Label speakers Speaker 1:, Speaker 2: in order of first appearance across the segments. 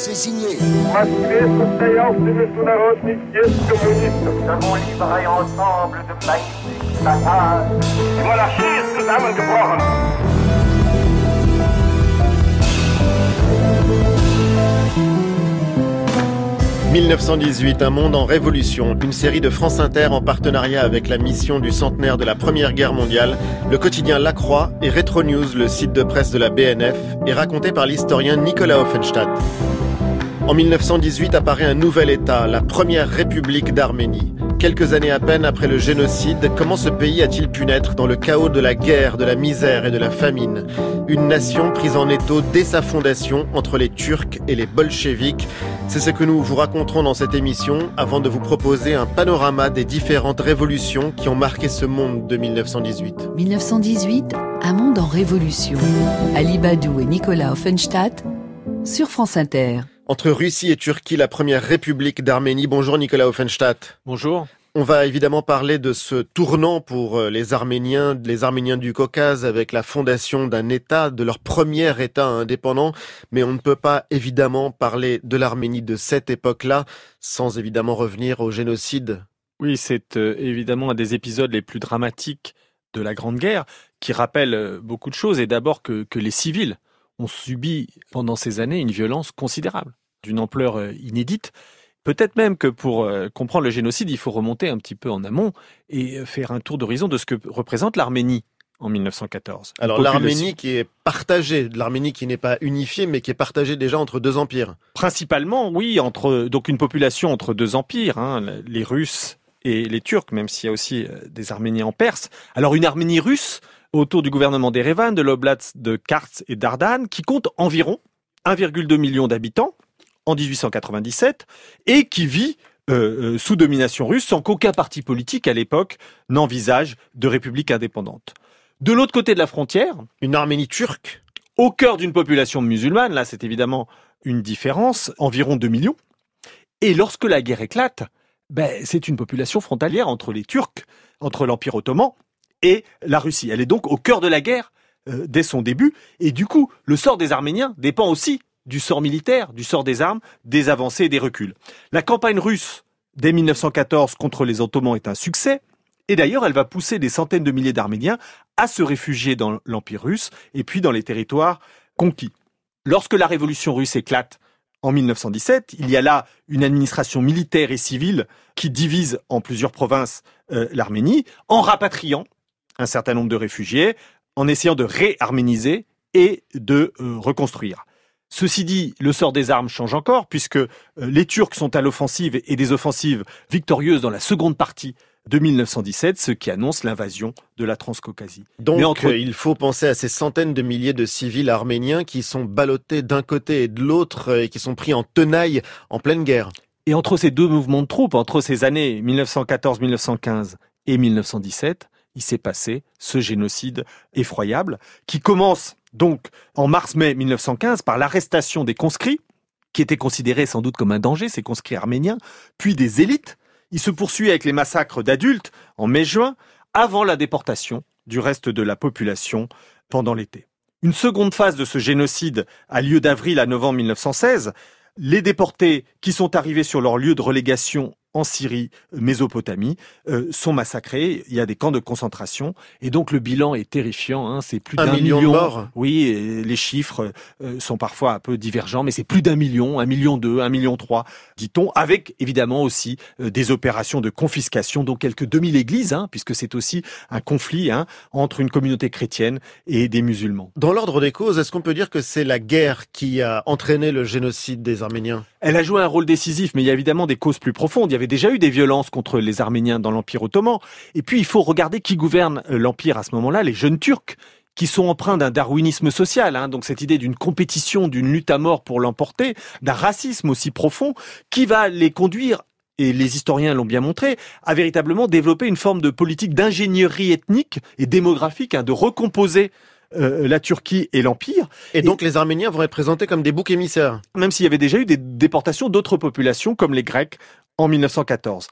Speaker 1: C'est signé.
Speaker 2: « 1918, un monde en révolution », une série de France Inter en partenariat avec la mission du centenaire de la Première Guerre mondiale, le quotidien La Croix et Retro News, le site de presse de la BNF, est raconté par l'historien Nicolas Offenstadt. En 1918 apparaît un nouvel État, la Première République d'Arménie. Quelques années à peine après le génocide, comment ce pays a-t-il pu naître dans le chaos de la guerre, de la misère et de la famine? Une nation prise en étau dès sa fondation entre les Turcs et les bolcheviks. C'est ce que nous vous raconterons dans cette émission avant de vous proposer un panorama des différentes révolutions qui ont marqué ce monde de 1918.
Speaker 3: 1918, un monde en révolution. Ali Badou et Nicolas Offenstadt sur France Inter.
Speaker 2: Entre Russie et Turquie, la première république d'Arménie. Bonjour Nicolas Offenstadt.
Speaker 4: Bonjour.
Speaker 2: On va évidemment parler de ce tournant pour euh, les Arméniens, les Arméniens du Caucase, avec la fondation d'un État, de leur premier État indépendant. Mais on ne peut pas évidemment parler de l'Arménie de cette époque-là sans évidemment revenir au génocide.
Speaker 4: Oui, c'est euh, évidemment un des épisodes les plus dramatiques de la Grande Guerre, qui rappelle euh, beaucoup de choses, et d'abord que, que les civils ont subi pendant ces années une violence considérable, d'une ampleur euh, inédite. Peut-être même que pour euh, comprendre le génocide, il faut remonter un petit peu en amont et euh, faire un tour d'horizon de ce que représente l'Arménie en 1914. Une
Speaker 2: Alors l'Arménie qui est partagée, l'Arménie qui n'est pas unifiée mais qui est partagée déjà entre deux empires.
Speaker 4: Principalement, oui, entre donc une population entre deux empires, hein, les Russes et les Turcs, même s'il y a aussi des Arméniens en Perse. Alors une Arménie russe autour du gouvernement d'Erevan, de l'Oblast de Kars et d'Ardan, qui compte environ 1,2 million d'habitants en 1897 et qui vit euh, euh, sous domination russe sans qu'aucun parti politique à l'époque n'envisage de république indépendante. De l'autre côté de la frontière,
Speaker 2: Une Arménie turque
Speaker 4: au cœur d'une population musulmane, là c'est évidemment une différence, environ 2 millions. Et lorsque la guerre éclate, ben, c'est une population frontalière entre les Turcs, entre l'Empire ottoman et la Russie. Elle est donc au cœur de la guerre euh, dès son début. Et du coup, le sort des Arméniens dépend aussi du sort militaire, du sort des armes, des avancées et des reculs. La campagne russe dès 1914 contre les Ottomans est un succès. Et d'ailleurs, elle va pousser des centaines de milliers d'Arméniens à se réfugier dans l'Empire russe et puis dans les territoires conquis. Lorsque la révolution russe éclate en 1917, il y a là une administration militaire et civile qui divise en plusieurs provinces euh, l'Arménie en rapatriant un certain nombre de réfugiés, en essayant de réarméniser et de euh, reconstruire. Ceci dit, le sort des armes change encore puisque euh, les Turcs sont à l'offensive et des offensives victorieuses dans la seconde partie de 1917, ce qui annonce l'invasion de la Transcaucasie.
Speaker 2: Donc
Speaker 4: entre-
Speaker 2: euh, il faut penser à ces centaines de milliers de civils arméniens qui sont ballottés d'un côté et de l'autre euh, et qui sont pris en tenaille en pleine guerre.
Speaker 4: Et entre ces deux mouvements de troupes, entre ces années 1914-1915 et 1917, il s'est passé ce génocide effroyable qui commence donc en mars-mai 1915 par l'arrestation des conscrits, qui étaient considérés sans doute comme un danger, ces conscrits arméniens, puis des élites. Il se poursuit avec les massacres d'adultes en mai-juin, avant la déportation du reste de la population pendant l'été. Une seconde phase de ce génocide a lieu d'avril à novembre 1916. Les déportés qui sont arrivés sur leur lieu de relégation en Syrie, Mésopotamie, euh, sont massacrés. Il y a des camps de concentration et donc le bilan est terrifiant. Hein, c'est plus
Speaker 2: Un
Speaker 4: d'un
Speaker 2: million de morts.
Speaker 4: Oui, et les chiffres euh, sont parfois un peu divergents, mais c'est plus d'un million, un million deux, un million trois, dit-on, avec évidemment aussi euh, des opérations de confiscation, dont quelques 2000 églises, hein, puisque c'est aussi un conflit hein, entre une communauté chrétienne et des musulmans.
Speaker 2: Dans l'ordre des causes, est-ce qu'on peut dire que c'est la guerre qui a entraîné le génocide des Arméniens?
Speaker 4: Elle a joué un rôle décisif, mais il y a évidemment des causes plus profondes. Il y avait déjà eu des violences contre les Arméniens dans l'Empire ottoman. Et puis, il faut regarder qui gouverne euh, l'Empire à ce moment-là, les jeunes Turcs qui sont empreints d'un darwinisme social, hein, donc cette idée d'une compétition, d'une lutte à mort pour l'emporter, d'un racisme aussi profond, qui va les conduire et les historiens l'ont bien montré, à véritablement développer une forme de politique d'ingénierie ethnique et démographique, hein, de recomposer euh, la Turquie et l'Empire,
Speaker 2: Et donc les Arméniens vont être présentés comme des boucs émissaires.
Speaker 4: même s'il y avait déjà eu des déportations d'autres populations comme les Grecs en 1914.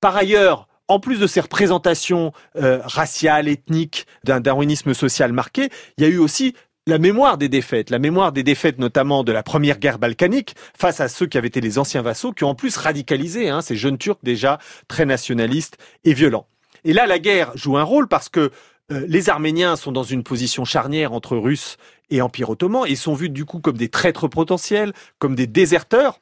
Speaker 4: Par ailleurs, en plus de ces représentations euh, raciales, ethniques, d'un darwinisme social marqué, il y a eu aussi la mémoire des défaites, la mémoire des défaites notamment de la première guerre balkanique face à ceux qui avaient été les anciens vassaux, qui ont en plus radicalisé hein, ces jeunes Turcs déjà très nationalistes et violents. Et là, la guerre joue un rôle parce que euh, les Arméniens sont dans une position charnière entre Russes et Empire ottoman et sont vus du coup comme des traîtres potentiels, comme des déserteurs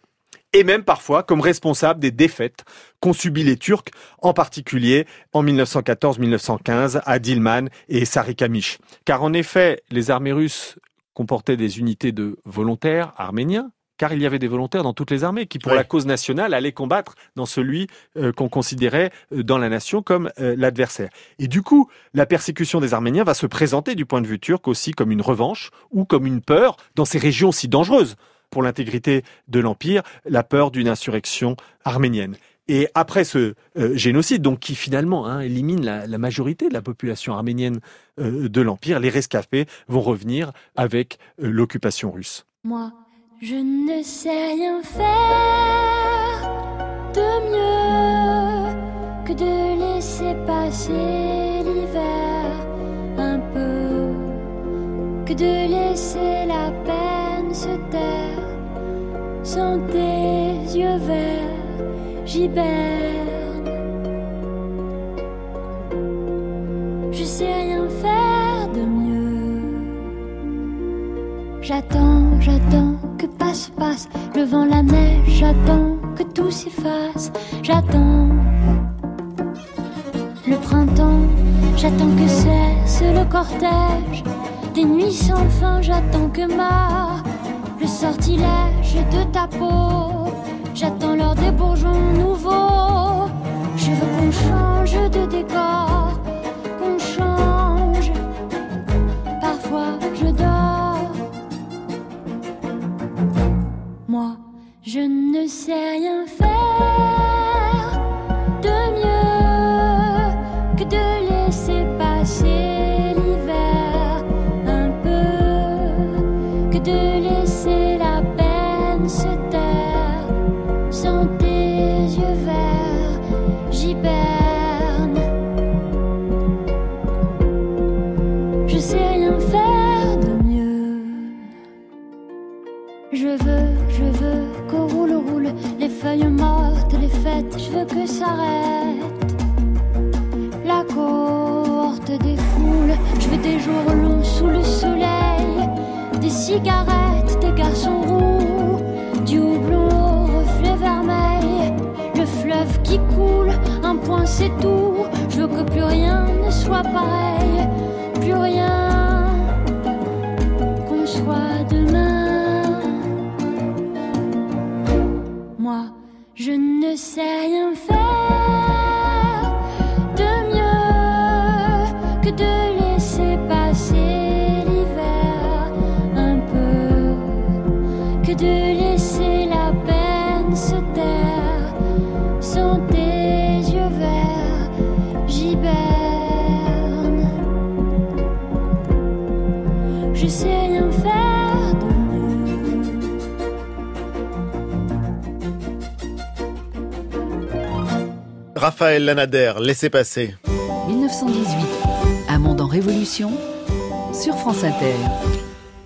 Speaker 4: et même parfois comme responsables des défaites qu'ont subies les Turcs, en particulier en 1914-1915 à Dilman et Sarikamish. Car en effet, les armées russes comportaient des unités de volontaires arméniens, car il y avait des volontaires dans toutes les armées qui, pour la cause nationale, allaient combattre dans celui euh, qu'on considérait euh, dans la nation comme euh, l'adversaire. Et du coup, la persécution des Arméniens va se présenter du point de vue turc aussi comme une revanche ou comme une peur dans ces régions si dangereuses pour l'intégrité de l'Empire, la peur d'une insurrection arménienne. Et après ce euh, génocide, donc qui finalement hein, élimine la, majorité de la population arménienne euh, de l'Empire, les rescapés vont revenir avec euh, l'occupation russe.
Speaker 1: Moi, je ne sais rien faire de mieux que de laisser passer l'hiver un peu, que de laisser la peine se taire sans tes yeux verts, j'hiberne. Je sais rien faire de mieux. J'attends, j'attends que passe, passe le vent, la neige. J'attends que tout s'efface. J'attends le printemps. J'attends que cesse le cortège des nuits sans fin. J'attends que ma le sortilège de ta peau. J'attends l'heure des bourgeons nouveaux. Je veux qu'on change de décor, qu'on change. Parfois je dors. Moi, je ne sais rien faire La cohorte des foules, je veux des jours longs sous le soleil, des cigarettes, des garçons roux, du houblon au reflet vermeil, le fleuve qui coule, un point c'est tout, je veux que plus rien ne soit pareil, plus rien qu'on soit demain. Moi, je ne sais rien faire Je sais rien faire de mieux.
Speaker 2: Raphaël Lanader, laissez passer.
Speaker 3: 1918, un monde en révolution sur France Inter.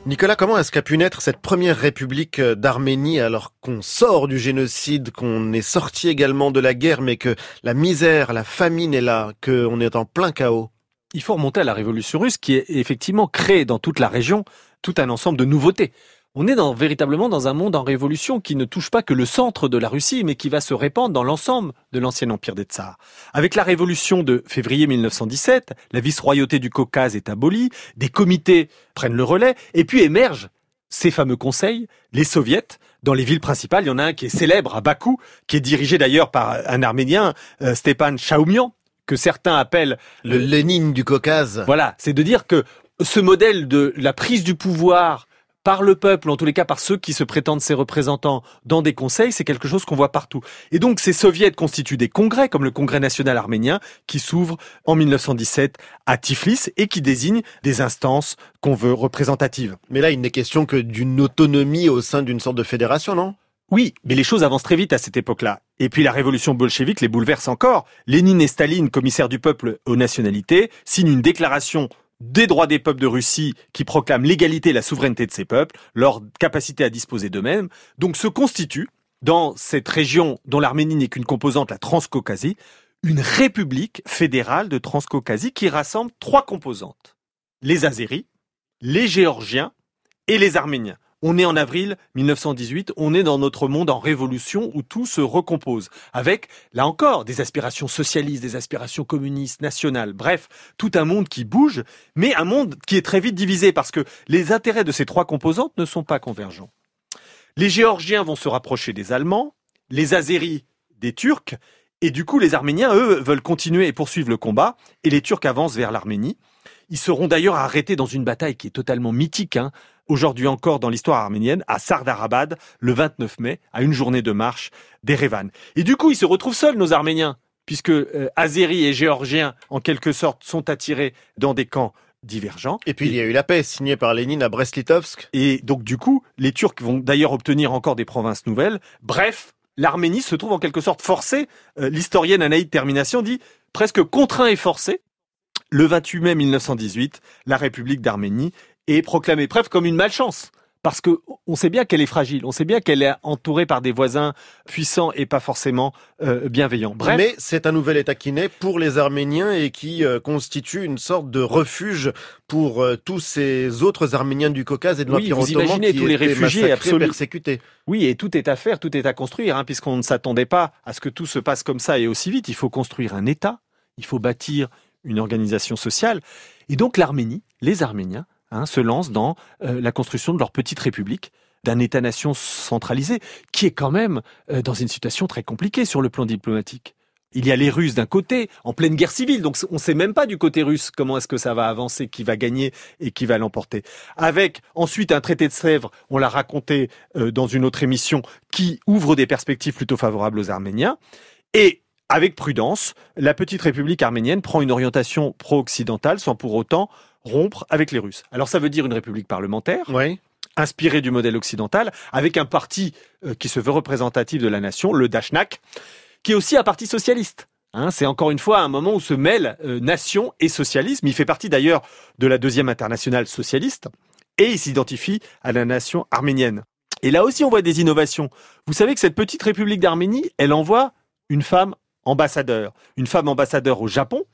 Speaker 2: Nicolas, comment est-ce qu'a pu naître cette première république euh, d'Arménie alors qu'on sort du génocide, qu'on est sorti également de la guerre, mais que la misère, la famine est là, qu'on est en plein chaos?
Speaker 4: Il faut remonter à la révolution russe qui est effectivement créé dans toute la région tout un ensemble de nouveautés. On est véritablement dans un monde en révolution qui ne touche pas que le centre de la Russie, mais qui va se répandre dans l'ensemble de l'ancien empire des Tsars. Avec la révolution de février 1917, la vice-royauté du Caucase est abolie, des comités prennent le relais, et puis émergent ces fameux conseils, les soviets, dans les villes principales. Il y en a un qui est célèbre à Bakou, qui est dirigé d'ailleurs par un Arménien, euh, Stepan Chaoumian, que certains appellent
Speaker 2: Le
Speaker 4: euh,
Speaker 2: Lénine du Caucase.
Speaker 4: voilà, c'est de dire que ce modèle de la prise du pouvoir par le peuple, en tous les cas par ceux qui se prétendent ses représentants dans des conseils, c'est quelque chose qu'on voit partout. Et donc ces soviets constituent des congrès, comme le Congrès national arménien, qui s'ouvre en 1917 à Tiflis et qui désigne des instances qu'on veut représentatives.
Speaker 2: Mais là, il n'est question que d'une autonomie au sein d'une sorte de fédération, non?
Speaker 4: Oui, mais les choses avancent très vite à cette époque-là. Et puis la révolution bolchevique les bouleverse encore. Lénine et Staline, commissaires du peuple aux nationalités, signent une déclaration des droits des peuples de Russie qui proclament l'égalité et la souveraineté de ces peuples, leur capacité à disposer d'eux-mêmes, donc se constitue, dans cette région dont l'Arménie n'est qu'une composante, la Transcaucasie, une république fédérale de Transcaucasie qui rassemble trois composantes. Les Azéris, les Géorgiens et les Arméniens. On est en avril 1918, on est dans notre monde en révolution où tout se recompose, avec, là encore, des aspirations socialistes, des aspirations communistes, nationales, bref, tout un monde qui bouge, mais un monde qui est très vite divisé parce que les intérêts de ces trois composantes ne sont pas convergents. Les Géorgiens vont se rapprocher des Allemands, les Azéris des Turcs, et du coup les Arméniens, eux, veulent continuer et poursuivre le combat, et les Turcs avancent vers l'Arménie. Ils seront d'ailleurs arrêtés dans une bataille qui est totalement mythique, hein, aujourd'hui encore dans l'histoire arménienne, à Sardarabad, le 29 mai, à une journée de marche d'Erevan. Et du coup, ils se retrouvent seuls, nos Arméniens, puisque euh, Azéris et Géorgiens, en quelque sorte, sont attirés dans des camps divergents.
Speaker 2: Et puis il y a eu la paix signée par Lénine à Brest-Litovsk.
Speaker 4: Et donc du coup, les Turcs vont d'ailleurs obtenir encore des provinces nouvelles. Bref, l'Arménie se trouve en quelque sorte forcée. Euh, l'historienne Anaïd Termination dit presque contraint et forcé. Le 28 mai 1918, la République d'Arménie est proclamée presque comme une malchance parce que on sait bien qu'elle est fragile, on sait bien qu'elle est entourée par des voisins puissants et pas forcément euh, bienveillants. Bref,
Speaker 2: Mais c'est un nouvel État qui naît pour les Arméniens et qui euh, constitue une sorte de refuge pour euh, tous ces autres Arméniens du Caucase et de
Speaker 4: Oui,
Speaker 2: l'Empire
Speaker 4: vous
Speaker 2: ottoman
Speaker 4: imaginez
Speaker 2: qui
Speaker 4: tous les réfugiés absolus.
Speaker 2: persécutés.
Speaker 4: oui, et tout est à faire, tout est à construire, hein, puisqu'on ne s'attendait pas à ce que tout se passe comme ça et aussi vite. Il faut construire un État, il faut bâtir une organisation sociale, et donc l'Arménie, les Arméniens, hein, se lancent dans euh, la construction de leur petite république d'un État-nation centralisé, qui est quand même euh, dans une situation très compliquée sur le plan diplomatique. Il y a les Russes d'un côté, en pleine guerre civile, donc on ne sait même pas du côté russe comment est-ce que ça va avancer, qui va gagner et qui va l'emporter. Avec ensuite un traité de Sèvres, on l'a raconté euh, dans une autre émission, qui ouvre des perspectives plutôt favorables aux Arméniens. Et avec prudence, la petite République arménienne prend une orientation pro-occidentale sans pour autant rompre avec les Russes. Alors ça veut dire une république parlementaire,
Speaker 2: Oui.
Speaker 4: inspiré du modèle occidental, avec un parti euh, qui se veut représentatif de la nation, le Dashnak, qui est aussi un parti socialiste. Hein, c'est encore une fois un moment où se mêlent euh, nation et socialisme. Il fait partie d'ailleurs de la deuxième internationale socialiste et il s'identifie à la nation arménienne. Et là aussi, on voit des innovations. Vous savez que cette petite république d'Arménie, elle envoie une femme ambassadeur, une femme ambassadeur au Japon,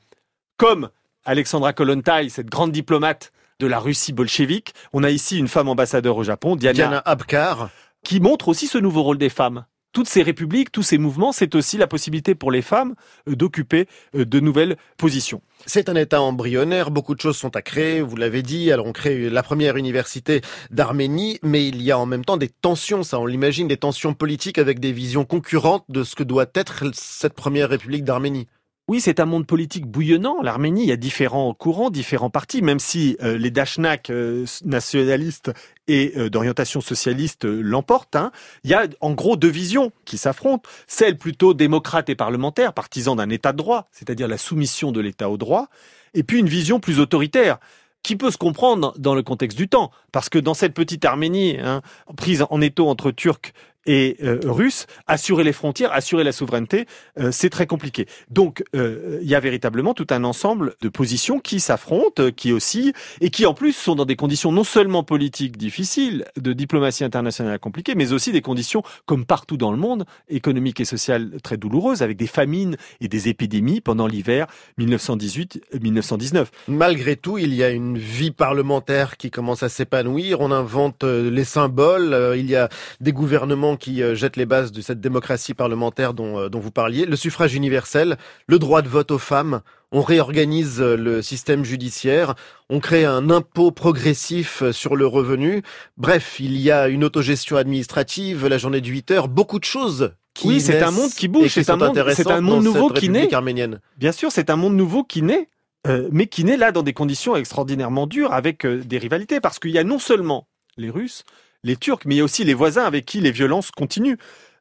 Speaker 4: comme Alexandra Kollontai, cette grande diplomate de la Russie bolchevique. On a ici une femme ambassadeur au Japon, Diana,
Speaker 2: Diana Abkar.
Speaker 4: qui montre aussi ce nouveau rôle des femmes. Toutes ces républiques, tous ces mouvements, c'est aussi la possibilité pour les femmes euh, d'occuper euh, de nouvelles positions.
Speaker 2: C'est un État embryonnaire, beaucoup de choses sont à créer, vous l'avez dit, alors on crée la première université d'Arménie, mais il y a en même temps des tensions, ça on l'imagine, des tensions politiques avec des visions concurrentes de ce que doit être cette première république d'Arménie.
Speaker 4: Oui, c'est un monde politique bouillonnant. L'Arménie, il y a différents courants, différents partis, même si euh, les Dashnak euh, nationalistes et euh, d'orientation socialiste l'emportent. hein. Il y a en gros deux visions qui s'affrontent. Celle plutôt démocrate et parlementaire, partisan d'un État de droit, c'est-à-dire la soumission de l'État au droit, et puis une vision plus autoritaire qui peut se comprendre dans le contexte du temps, parce que dans cette petite Arménie, hein, prise en étau entre Turcs et euh, Russes, assurer les frontières, assurer la souveraineté, euh, c'est très compliqué. Donc, euh, il y a véritablement tout un ensemble de positions qui s'affrontent, qui oscillent, et qui en plus sont dans des conditions non seulement politiques difficiles, de diplomatie internationale compliquée, mais aussi des conditions, comme partout dans le monde, économiques et sociales très douloureuses, avec des famines et des épidémies pendant l'hiver 1918-1919.
Speaker 2: Malgré tout, il y a une vie parlementaire qui commence à s'épanouir. On invente les symboles. Il y a des gouvernements qui euh, jettent les bases de cette démocratie parlementaire dont, euh, dont vous parliez. Le suffrage universel, le droit de vote aux femmes. On réorganise euh, le système judiciaire. On crée un impôt progressif sur le revenu. Bref, il y a une autogestion administrative, la journée de 8 heures, beaucoup de choses. Qui
Speaker 4: Oui, c'est un monde qui bouge, c'est un un monde nouveau qui naît.
Speaker 2: arménienne.
Speaker 4: Bien sûr, c'est un monde nouveau qui naît, euh, mais qui naît là dans des conditions extraordinairement dures avec euh, des rivalités, parce qu'il y a non seulement les Russes, les Turcs, mais il y a aussi les voisins avec qui les violences continuent,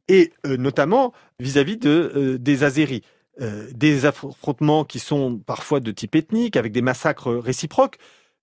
Speaker 4: et euh, notamment vis-à-vis euh, des Azéris. Euh, des affrontements qui sont parfois de type ethnique, avec des massacres réciproques,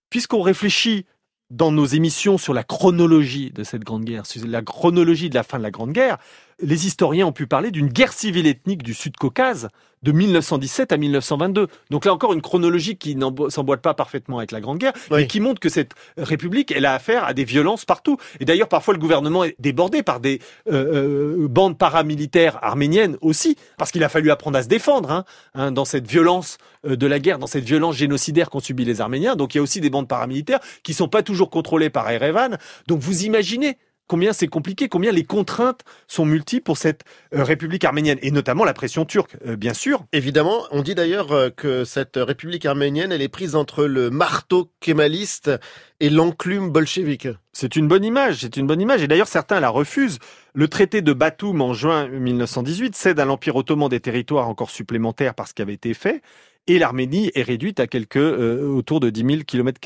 Speaker 4: puisqu'on réfléchit dans nos émissions sur la chronologie de cette Grande Guerre, sur la chronologie de la fin de la Grande Guerre, les historiens ont pu parler d'une guerre civile ethnique du Sud-Caucase de 1917 à 1922. Donc là encore une chronologie qui s'emboîte pas parfaitement avec la Grande Guerre, mais qui montre que cette république, elle a affaire à des violences partout. Et d'ailleurs, parfois, le gouvernement est débordé par des euh, euh, bandes paramilitaires arméniennes aussi, parce qu'il a fallu apprendre à se défendre hein, hein, dans cette violence euh, de la guerre, dans cette violence génocidaire qu'ont subi les Arméniens. Donc il y a aussi des bandes paramilitaires qui sont pas toujours contrôlées par Erevan. Donc vous imaginez combien c'est compliqué, combien les contraintes sont multiples pour cette euh, République arménienne, et notamment la pression turque, euh, bien sûr.
Speaker 2: Évidemment, on dit d'ailleurs euh, que cette République arménienne, elle est prise entre le marteau kémaliste et l'enclume bolchevique.
Speaker 4: C'est une bonne image, c'est une bonne image, et d'ailleurs certains la refusent. Le traité de Batoum en juin 1918 cède à l'Empire ottoman des territoires encore supplémentaires par ce qui avait été fait, et l'Arménie est réduite à quelques autour de 10 000 km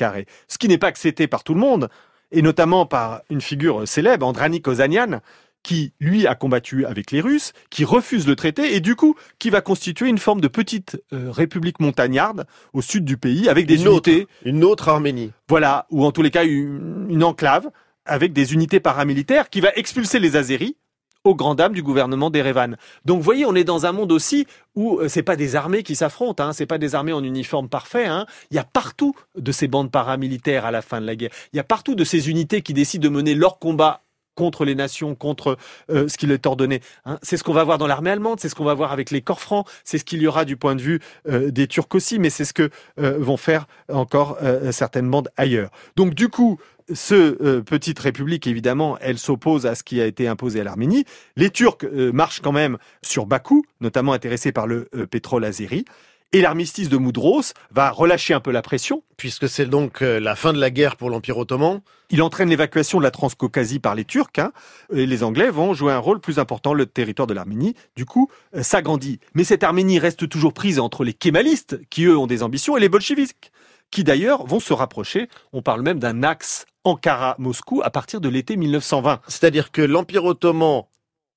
Speaker 4: Ce qui n'est pas accepté par tout le monde et notamment par une figure célèbre, Andranik Ozanian, qui, lui, a combattu avec les Russes, qui refuse le traité et du coup, qui va constituer une forme de petite euh, république montagnarde au sud du pays avec des
Speaker 2: une
Speaker 4: unités.
Speaker 2: Autre, une autre Arménie.
Speaker 4: Voilà, ou en tous les cas une, une enclave avec des unités paramilitaires qui va expulser les Azéris aux grandes dames du gouvernement d'Erevan. Donc vous voyez, on est dans un monde aussi où euh, c'est pas des armées qui s'affrontent, hein, c'est pas des armées en uniforme parfait. Hein. Il y a partout de ces bandes paramilitaires à la fin de la guerre. Il y a partout de ces unités qui décident de mener leur combat contre les nations, contre euh, ce qui leur est ordonné. Hein. C'est ce qu'on va voir dans l'armée allemande, c'est ce qu'on va voir avec les corps francs, c'est ce qu'il y aura du point de vue euh, des Turcs aussi, mais c'est ce que vont faire encore certaines bandes ailleurs. Donc du coup, ce euh, petite république, évidemment, elle s'oppose à ce qui a été imposé à l'Arménie. Les Turcs euh, marchent quand même sur Bakou, notamment intéressés par le euh, pétrole azéri. Et l'armistice de Moudros va relâcher un peu la pression.
Speaker 2: Puisque c'est donc la fin de la guerre pour l'Empire ottoman.
Speaker 4: Il entraîne l'évacuation de la Transcaucasie par les Turcs. Hein, et les Anglais vont jouer un rôle plus important. Le territoire de l'Arménie, du coup, s'agrandit. Mais cette Arménie reste toujours prise entre les kémalistes, qui eux ont des ambitions, et les bolcheviks qui d'ailleurs vont se rapprocher. On parle même d'un axe Ankara-Moscou à partir de l'été 1920.
Speaker 2: C'est-à-dire que l'Empire ottoman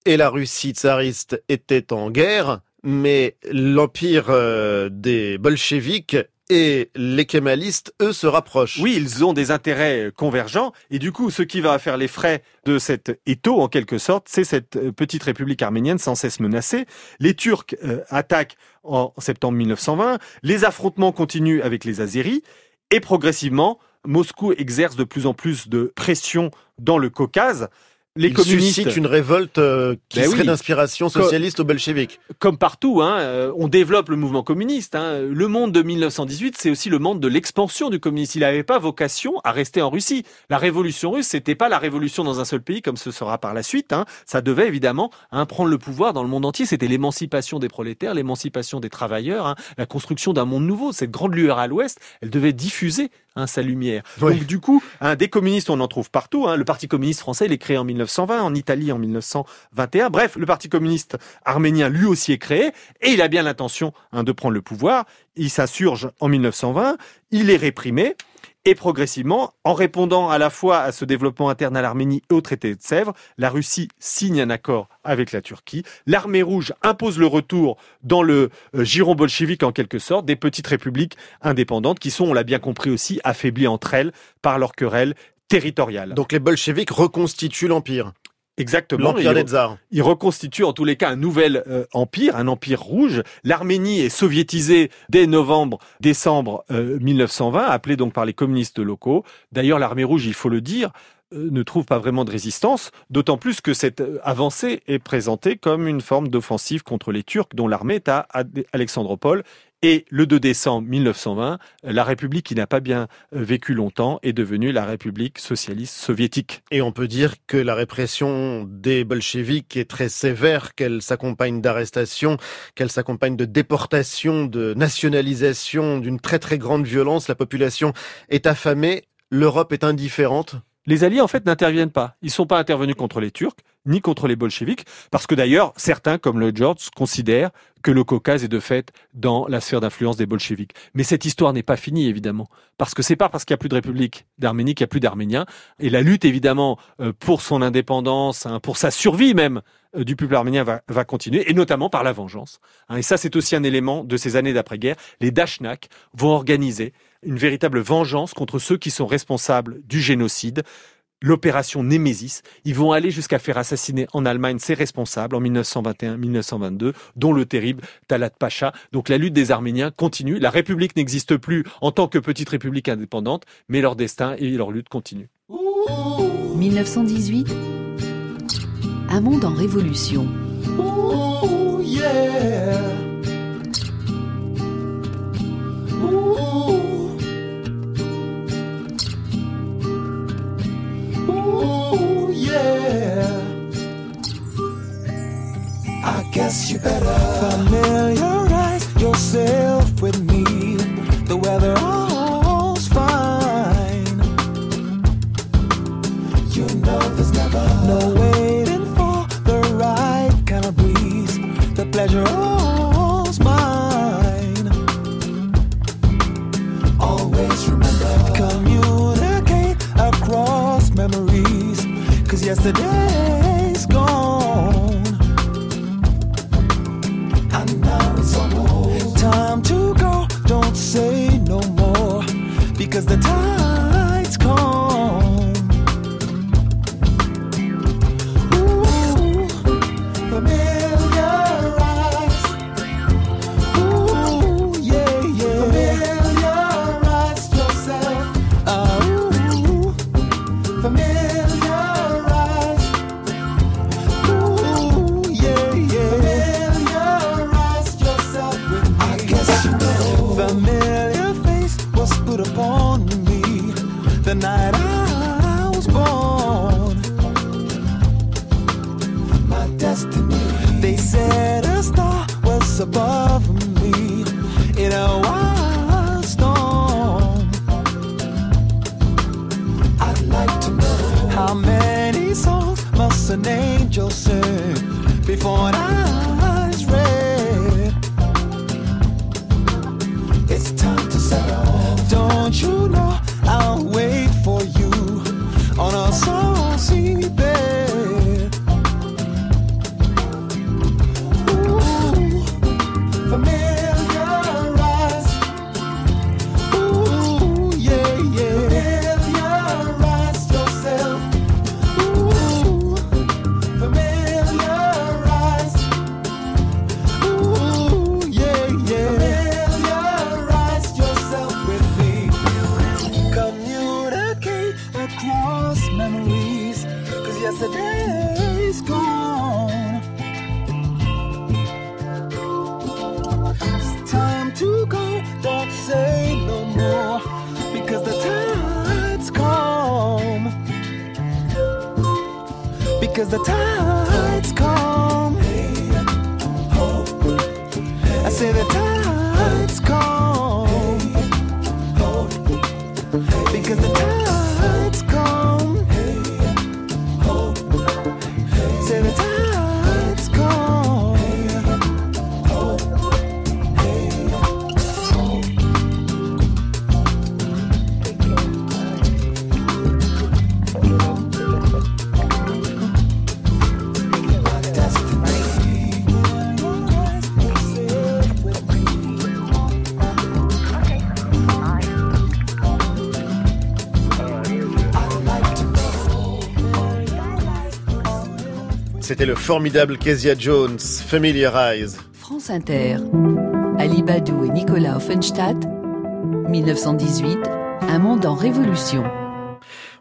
Speaker 2: et la Russie tsariste étaient en guerre, mais l'empire euh, des bolcheviks et les kémalistes, eux, se rapprochent.
Speaker 4: Oui, ils ont des intérêts convergents, et du coup, ce qui va faire les frais de cet étau, en quelque sorte, c'est cette euh, petite république arménienne sans cesse menacée. Les Turcs euh, attaquent en septembre 1920, les affrontements continuent avec les Azéris, et progressivement, Moscou exerce de plus en plus de pression dans le Caucase
Speaker 2: les Il communistes une révolte euh, qui ben serait d'inspiration socialiste ou bolchevique.
Speaker 4: Comme partout, hein, euh, on développe le mouvement communiste. Hein. Le monde de 1918, c'est aussi le monde de l'expansion du communisme. Il n'avait pas vocation à rester en Russie. La révolution russe, c'était pas la révolution dans un seul pays comme ce sera par la suite. Hein. Ça devait évidemment prendre le pouvoir dans le monde entier. C'était l'émancipation des prolétaires, l'émancipation des travailleurs, la construction d'un monde nouveau. Cette grande lueur à l'Ouest, elle devait diffuser sa lumière. Donc du coup, des communistes, on en trouve partout. Le Parti communiste français, il est créé en 19 1920, en Italie en 1921. Bref, le Parti communiste arménien lui aussi est créé et il a bien l'intention hein, de prendre le pouvoir. Il s'insurge en 1920, il est réprimé. Et progressivement, en répondant à la fois à ce développement interne à l'Arménie et au traité de Sèvres, la Russie signe un accord avec la Turquie. L'armée rouge impose le retour dans le euh, giron bolchevique en quelque sorte des petites républiques indépendantes qui sont, on l'a bien compris aussi, affaiblies entre elles par leurs querelles territoriale.
Speaker 2: Donc les bolcheviks reconstituent l'empire.
Speaker 4: Exactement.
Speaker 2: L'empire des tsars.
Speaker 4: Ils reconstituent en tous les cas un nouvel euh, empire, un empire rouge. L'Arménie est soviétisée dès novembre, décembre 1920, euh, appelée donc par les communistes locaux. D'ailleurs, l'armée rouge, il faut le dire, euh, ne trouve pas vraiment de résistance, d'autant plus que cette avancée est présentée comme une forme d'offensive contre les Turcs dont l'armée est à Alexandropol et le 2 décembre 1920, la République qui n'a pas bien euh, vécu longtemps est devenue la République socialiste soviétique.
Speaker 2: Et on peut dire que la répression des bolcheviks est très sévère, qu'elle s'accompagne d'arrestations, qu'elle s'accompagne de déportations, de nationalisation, d'une très très grande violence. La population est affamée, l'Europe est indifférente.
Speaker 4: Les Alliés, en fait, n'interviennent pas. Ils ne sont pas intervenus contre les Turcs, ni contre les bolcheviks, parce que d'ailleurs, certains, comme le George, considèrent que le Caucase est de fait dans la sphère d'influence des bolcheviks. Mais cette histoire n'est pas finie, évidemment, parce que c'est pas parce qu'il n'y a plus de république d'Arménie qu'il n'y a plus d'Arméniens. Et la lutte, évidemment, euh, pour son indépendance, hein, pour sa survie même, euh, du peuple arménien va, continuer, et notamment par la vengeance. Hein. Et ça, c'est aussi un élément de ces années d'après-guerre. Les Dashnak vont organiser une véritable vengeance contre ceux qui sont responsables du génocide l'opération Némésis. Ils vont aller jusqu'à faire assassiner en Allemagne ses responsables en 1921-1922, dont le terrible Talat Pacha. Donc la lutte des Arméniens continue. La République n'existe plus en tant que petite République indépendante, mais leur destin et leur lutte continuent.
Speaker 3: 1918 Un monde en révolution.
Speaker 5: before I 他
Speaker 2: C'était le formidable Kezia Jones, Familiarize.
Speaker 3: France Inter. Ali Badou et Nicolas Offenstadt. 1918. Un monde en révolution.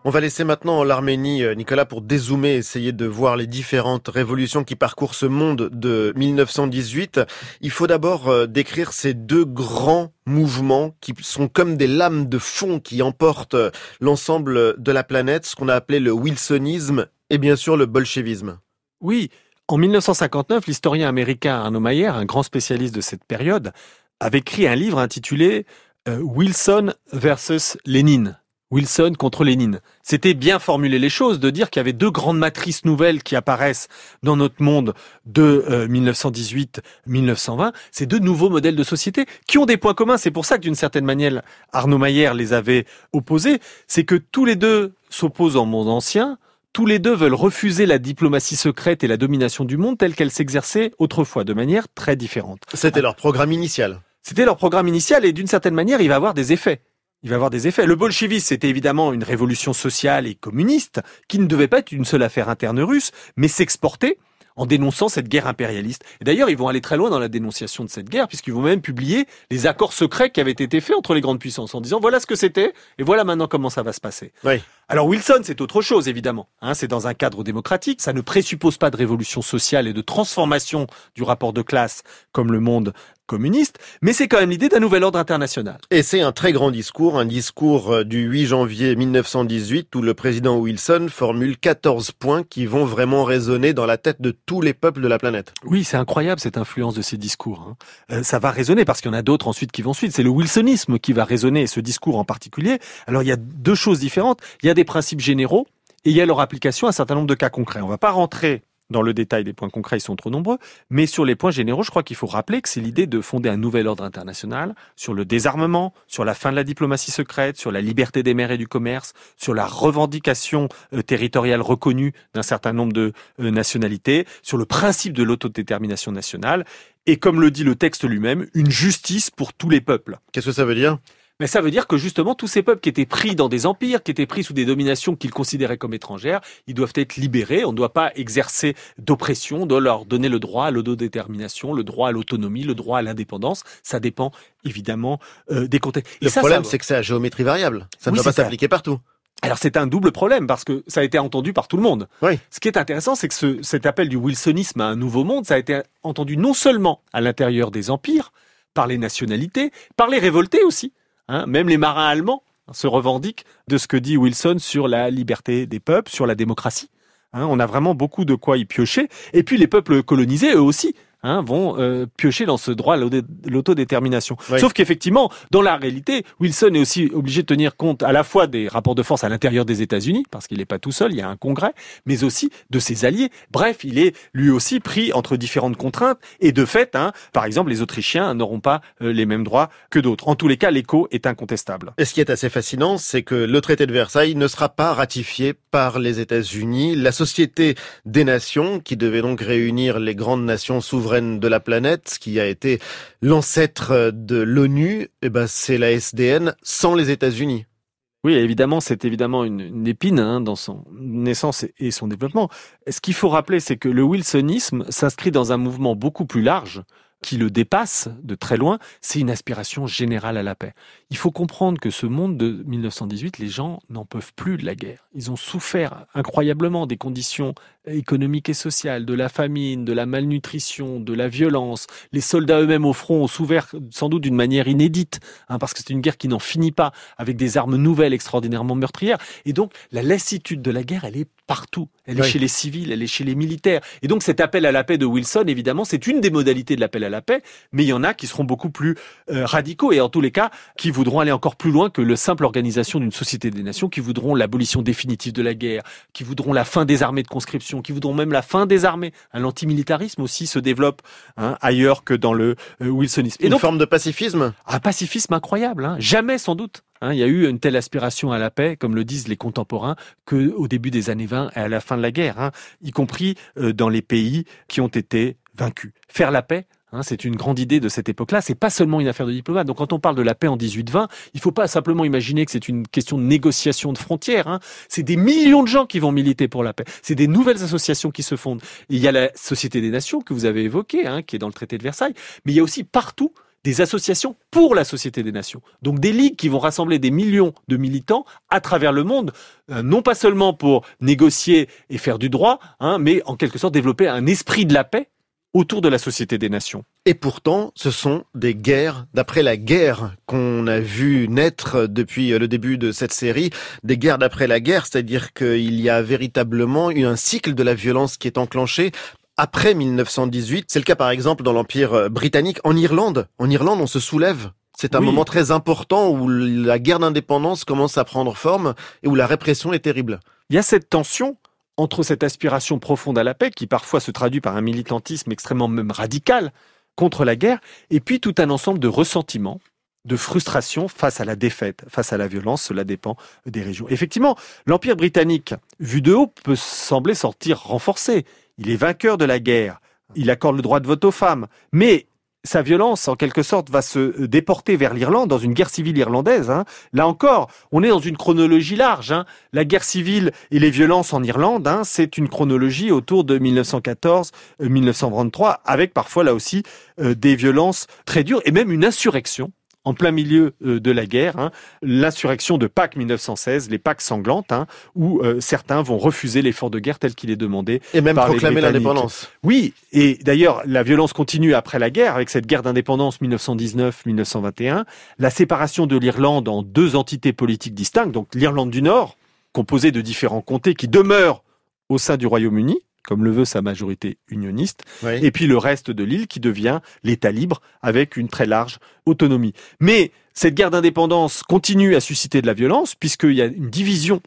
Speaker 2: On va laisser maintenant l'Arménie, euh, Nicolas, pour dézoomer, essayer de voir les différentes révolutions qui parcourent ce monde de 1918. Il faut d'abord euh, décrire ces deux grands mouvements qui sont comme des lames de fond qui emportent euh, l'ensemble de la planète, ce qu'on a appelé le wilsonisme et bien sûr le bolchevisme.
Speaker 4: Oui, en 1959, l'historien américain Arnaud Mayer, un grand spécialiste de cette période, avait écrit un livre intitulé euh, Wilson versus Lénine. Wilson contre Lénine. C'était bien formuler les choses, de dire qu'il y avait deux grandes matrices nouvelles qui apparaissent dans notre monde de euh, 1918-1920. Ces deux nouveaux modèles de société qui ont des points communs. C'est pour ça que d'une certaine manière, Arnaud Mayer les avait opposés. C'est que tous les deux s'opposent en monde ancien, tous les deux veulent refuser la diplomatie secrète et la domination du monde telle qu'elle s'exerçait autrefois, de manière très différente.
Speaker 2: C'était leur programme initial.
Speaker 4: C'était leur programme initial et d'une certaine manière, il va avoir des effets. il va avoir des effets. Le bolchevisme, c'était évidemment une révolution sociale et communiste qui ne devait pas être une seule affaire interne russe, mais s'exporter en dénonçant cette guerre impérialiste. Et d'ailleurs, ils vont aller très loin dans la dénonciation de cette guerre, puisqu'ils vont même publier les accords secrets qui avaient été faits entre les grandes puissances, en disant voilà ce que c'était, et voilà maintenant comment ça va se passer.
Speaker 2: Oui.
Speaker 4: Alors Wilson, c'est autre chose, évidemment. Hein, c'est dans un cadre démocratique, ça ne présuppose pas de révolution sociale et de transformation du rapport de classe comme le monde communiste, mais c'est quand même l'idée d'un nouvel ordre international.
Speaker 2: Et c'est un très grand discours, un discours euh, du 8 janvier 1918 où le président Wilson formule 14 points qui vont vraiment résonner dans la tête de tous les peuples de la planète.
Speaker 4: Oui, c'est incroyable cette influence de ces discours. hein. Euh, ça va résonner parce qu'il y en a d'autres ensuite qui vont suivre. C'est le wilsonisme qui va résonner, et ce discours en particulier. Alors il y a deux choses différentes. Il y a des principes généraux et il y a leur application à un certain nombre de cas concrets. On va pas rentrer dans le détail des points concrets, ils sont trop nombreux, mais sur les points généraux, je crois qu'il faut rappeler que c'est l'idée de fonder un nouvel ordre international sur le désarmement, sur la fin de la diplomatie secrète, sur la liberté des mers et du commerce, sur la revendication euh, territoriale reconnue d'un certain nombre de euh, nationalités, sur le principe de l'autodétermination nationale, et comme le dit le texte lui-même, une justice pour tous les peuples.
Speaker 2: Qu'est-ce que ça veut dire?
Speaker 4: Mais ça veut dire que justement tous ces peuples qui étaient pris dans des empires, qui étaient pris sous des dominations qu'ils considéraient comme étrangères, ils doivent être libérés. On ne doit pas exercer d'oppression, on doit leur donner le droit à l'autodétermination, le droit à l'autonomie, le droit à l'indépendance. Ça dépend évidemment euh, des contextes. Et
Speaker 2: Le
Speaker 4: ça,
Speaker 2: problème,
Speaker 4: ça-
Speaker 2: c'est que c'est à géométrie variable. Ça ne
Speaker 4: Oui,
Speaker 2: va pas s'appliquer partout.
Speaker 4: Alors c'est un double problème parce que ça a été entendu par tout le monde.
Speaker 2: Oui.
Speaker 4: Ce qui est intéressant, c'est que ce- cet appel du wilsonisme à un nouveau monde, ça a été entendu non seulement à l'intérieur des empires, par les nationalités, par les révoltés aussi. Hein. Même les marins allemands se revendiquent de ce que dit Wilson sur la liberté des peuples, sur la démocratie. hein. on a vraiment beaucoup de quoi y piocher. Et puis les peuples colonisés, eux aussi. Hein, vont euh, piocher dans ce droit à l'autodétermination.
Speaker 2: Oui.
Speaker 4: Sauf qu'effectivement, dans la réalité, Wilson est aussi obligé de tenir compte à la fois des rapports de force à l'intérieur des États-Unis, parce qu'il n'est pas tout seul, il y a un congrès, mais aussi de ses alliés. Bref, il est lui aussi pris entre différentes contraintes, et de fait, hein, par exemple, les Autrichiens n'auront pas euh, les mêmes droits que d'autres. En tous les cas, l'écho est incontestable.
Speaker 2: Et ce qui est assez fascinant, c'est que le traité de Versailles ne sera pas ratifié par les États-Unis. La Société des Nations, qui devait donc réunir les grandes nations souveraines de la planète, qui a été l'ancêtre de l'ONU, eh ben, c'est la SDN sans les États-Unis.
Speaker 4: Oui, évidemment, c'est évidemment une, épine hein, dans son naissance et son développement. Ce qu'il faut rappeler, c'est que le wilsonisme s'inscrit dans un mouvement beaucoup plus large qui le dépasse de très loin, c'est une aspiration générale à la paix. Il faut comprendre que ce monde de 1918, les gens n'en peuvent plus de la guerre. Ils ont souffert incroyablement des conditions économiques et sociales, de la famine, de la malnutrition, de la violence. Les soldats eux-mêmes au front ont souffert sans doute d'une manière inédite, hein, parce que c'est une guerre qui n'en finit pas, avec des armes nouvelles extraordinairement meurtrières. Et donc, la lassitude de la guerre, elle est partout. Elle est chez les civils, elle est chez les militaires. Et donc, cet appel à la paix de Wilson, évidemment, c'est une des modalités de l'appel à la paix, mais il y en a qui seront beaucoup plus euh, radicaux et en tous les cas, qui voudront aller encore plus loin que le simple organisation d'une société des nations, qui voudront l'abolition définitive de la guerre, qui voudront la fin des armées de conscription, qui voudront même la fin des armées. L'antimilitarisme aussi se développe hein, ailleurs que dans le euh, wilsonisme. Et
Speaker 2: Une
Speaker 4: donc,
Speaker 2: forme de pacifisme?
Speaker 4: un pacifisme incroyable, hein. jamais sans doute. hein. il y a eu une telle aspiration à la paix, comme le disent les contemporains, que au début des années 20 et à la fin de la guerre, hein, y compris euh, dans les pays qui ont été vaincus. Faire la paix. Hein, c'est une grande idée de cette époque-là. C'est pas seulement une affaire de diplomate. Donc, quand on parle de la paix en 1820, il faut pas simplement imaginer que c'est une question de négociation de frontières. hein. C'est des millions de gens qui vont militer pour la paix. C'est des nouvelles associations qui se fondent. Il y a la Société des Nations que vous avez évoquée, hein, qui est dans le traité de Versailles, mais il y a aussi partout des associations pour la Société des Nations. Donc des ligues qui vont rassembler des millions de militants à travers le monde, euh, non pas seulement pour négocier et faire du droit, mais en quelque sorte développer un esprit de la paix autour de la Société des Nations.
Speaker 2: Et pourtant, ce sont des guerres, d'après la guerre qu'on a vu naître depuis le début de cette série, des guerres d'après la guerre, c'est-à-dire qu'il y a véritablement eu un cycle de la violence qui est enclenché après 1918. C'est le cas par exemple dans l'Empire euh, britannique, en Irlande. En Irlande, on se soulève. C'est un
Speaker 4: Oui.
Speaker 2: moment très important où la guerre d'indépendance commence à prendre forme et où la répression est terrible.
Speaker 4: Il y a cette tension entre cette aspiration profonde à la paix, qui parfois se traduit par un militantisme extrêmement même radical contre la guerre, et puis tout un ensemble de ressentiments, de frustration face à la défaite, face à la violence, cela dépend des régions. Effectivement, l'Empire britannique, vu de haut, peut sembler sortir renforcé. Il est vainqueur de la guerre, il accorde le droit de vote aux femmes, mais sa violence, en quelque sorte, va se déporter vers l'Irlande dans une guerre civile irlandaise. hein. Là encore, on est dans une chronologie large. hein. La guerre civile et les violences en Irlande, hein, c'est une chronologie autour de 1914-1923, avec parfois là aussi euh, des violences très dures et même une insurrection en plein milieu euh, de la guerre, hein, l'insurrection de Pâques 1916, les Pâques sanglantes, hein, où euh, certains vont refuser l'effort de guerre tel qu'il est demandé
Speaker 2: Et même
Speaker 4: par
Speaker 2: proclamer l'indépendance.
Speaker 4: Oui, et d'ailleurs, la violence continue après la guerre, avec cette guerre d'indépendance 1919-1921, la séparation de l'Irlande en deux entités politiques distinctes, donc l'Irlande du Nord, composée de différents comtés qui demeurent au sein du Royaume-Uni, comme le veut sa majorité unioniste,
Speaker 2: Oui.
Speaker 4: et puis le reste de l'île qui devient l'État libre avec une très large autonomie. Mais cette guerre d'indépendance continue à susciter de la violence puisqu'il y a une division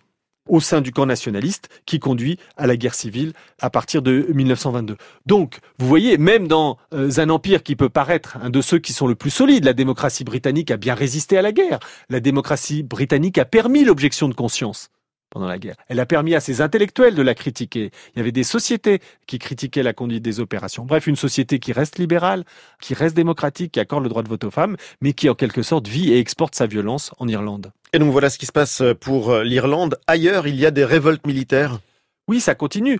Speaker 4: au sein du camp nationaliste qui conduit à la guerre civile à partir de 1922. Donc, vous voyez, même dans euh, un empire qui peut paraître un de ceux qui sont le plus solides, la démocratie britannique a bien résisté à la guerre. La démocratie britannique a permis l'objection de conscience pendant la guerre. Elle a permis à ses intellectuels de la critiquer. Il y avait des sociétés qui critiquaient la conduite des opérations. Bref, une société qui reste libérale, qui reste démocratique, qui accorde le droit de vote aux femmes, mais qui en quelque sorte vit et exporte sa violence en Irlande.
Speaker 2: Et donc voilà ce qui se passe pour euh, l'Irlande. Ailleurs, il y a des révoltes militaires?
Speaker 4: Oui, ça continue.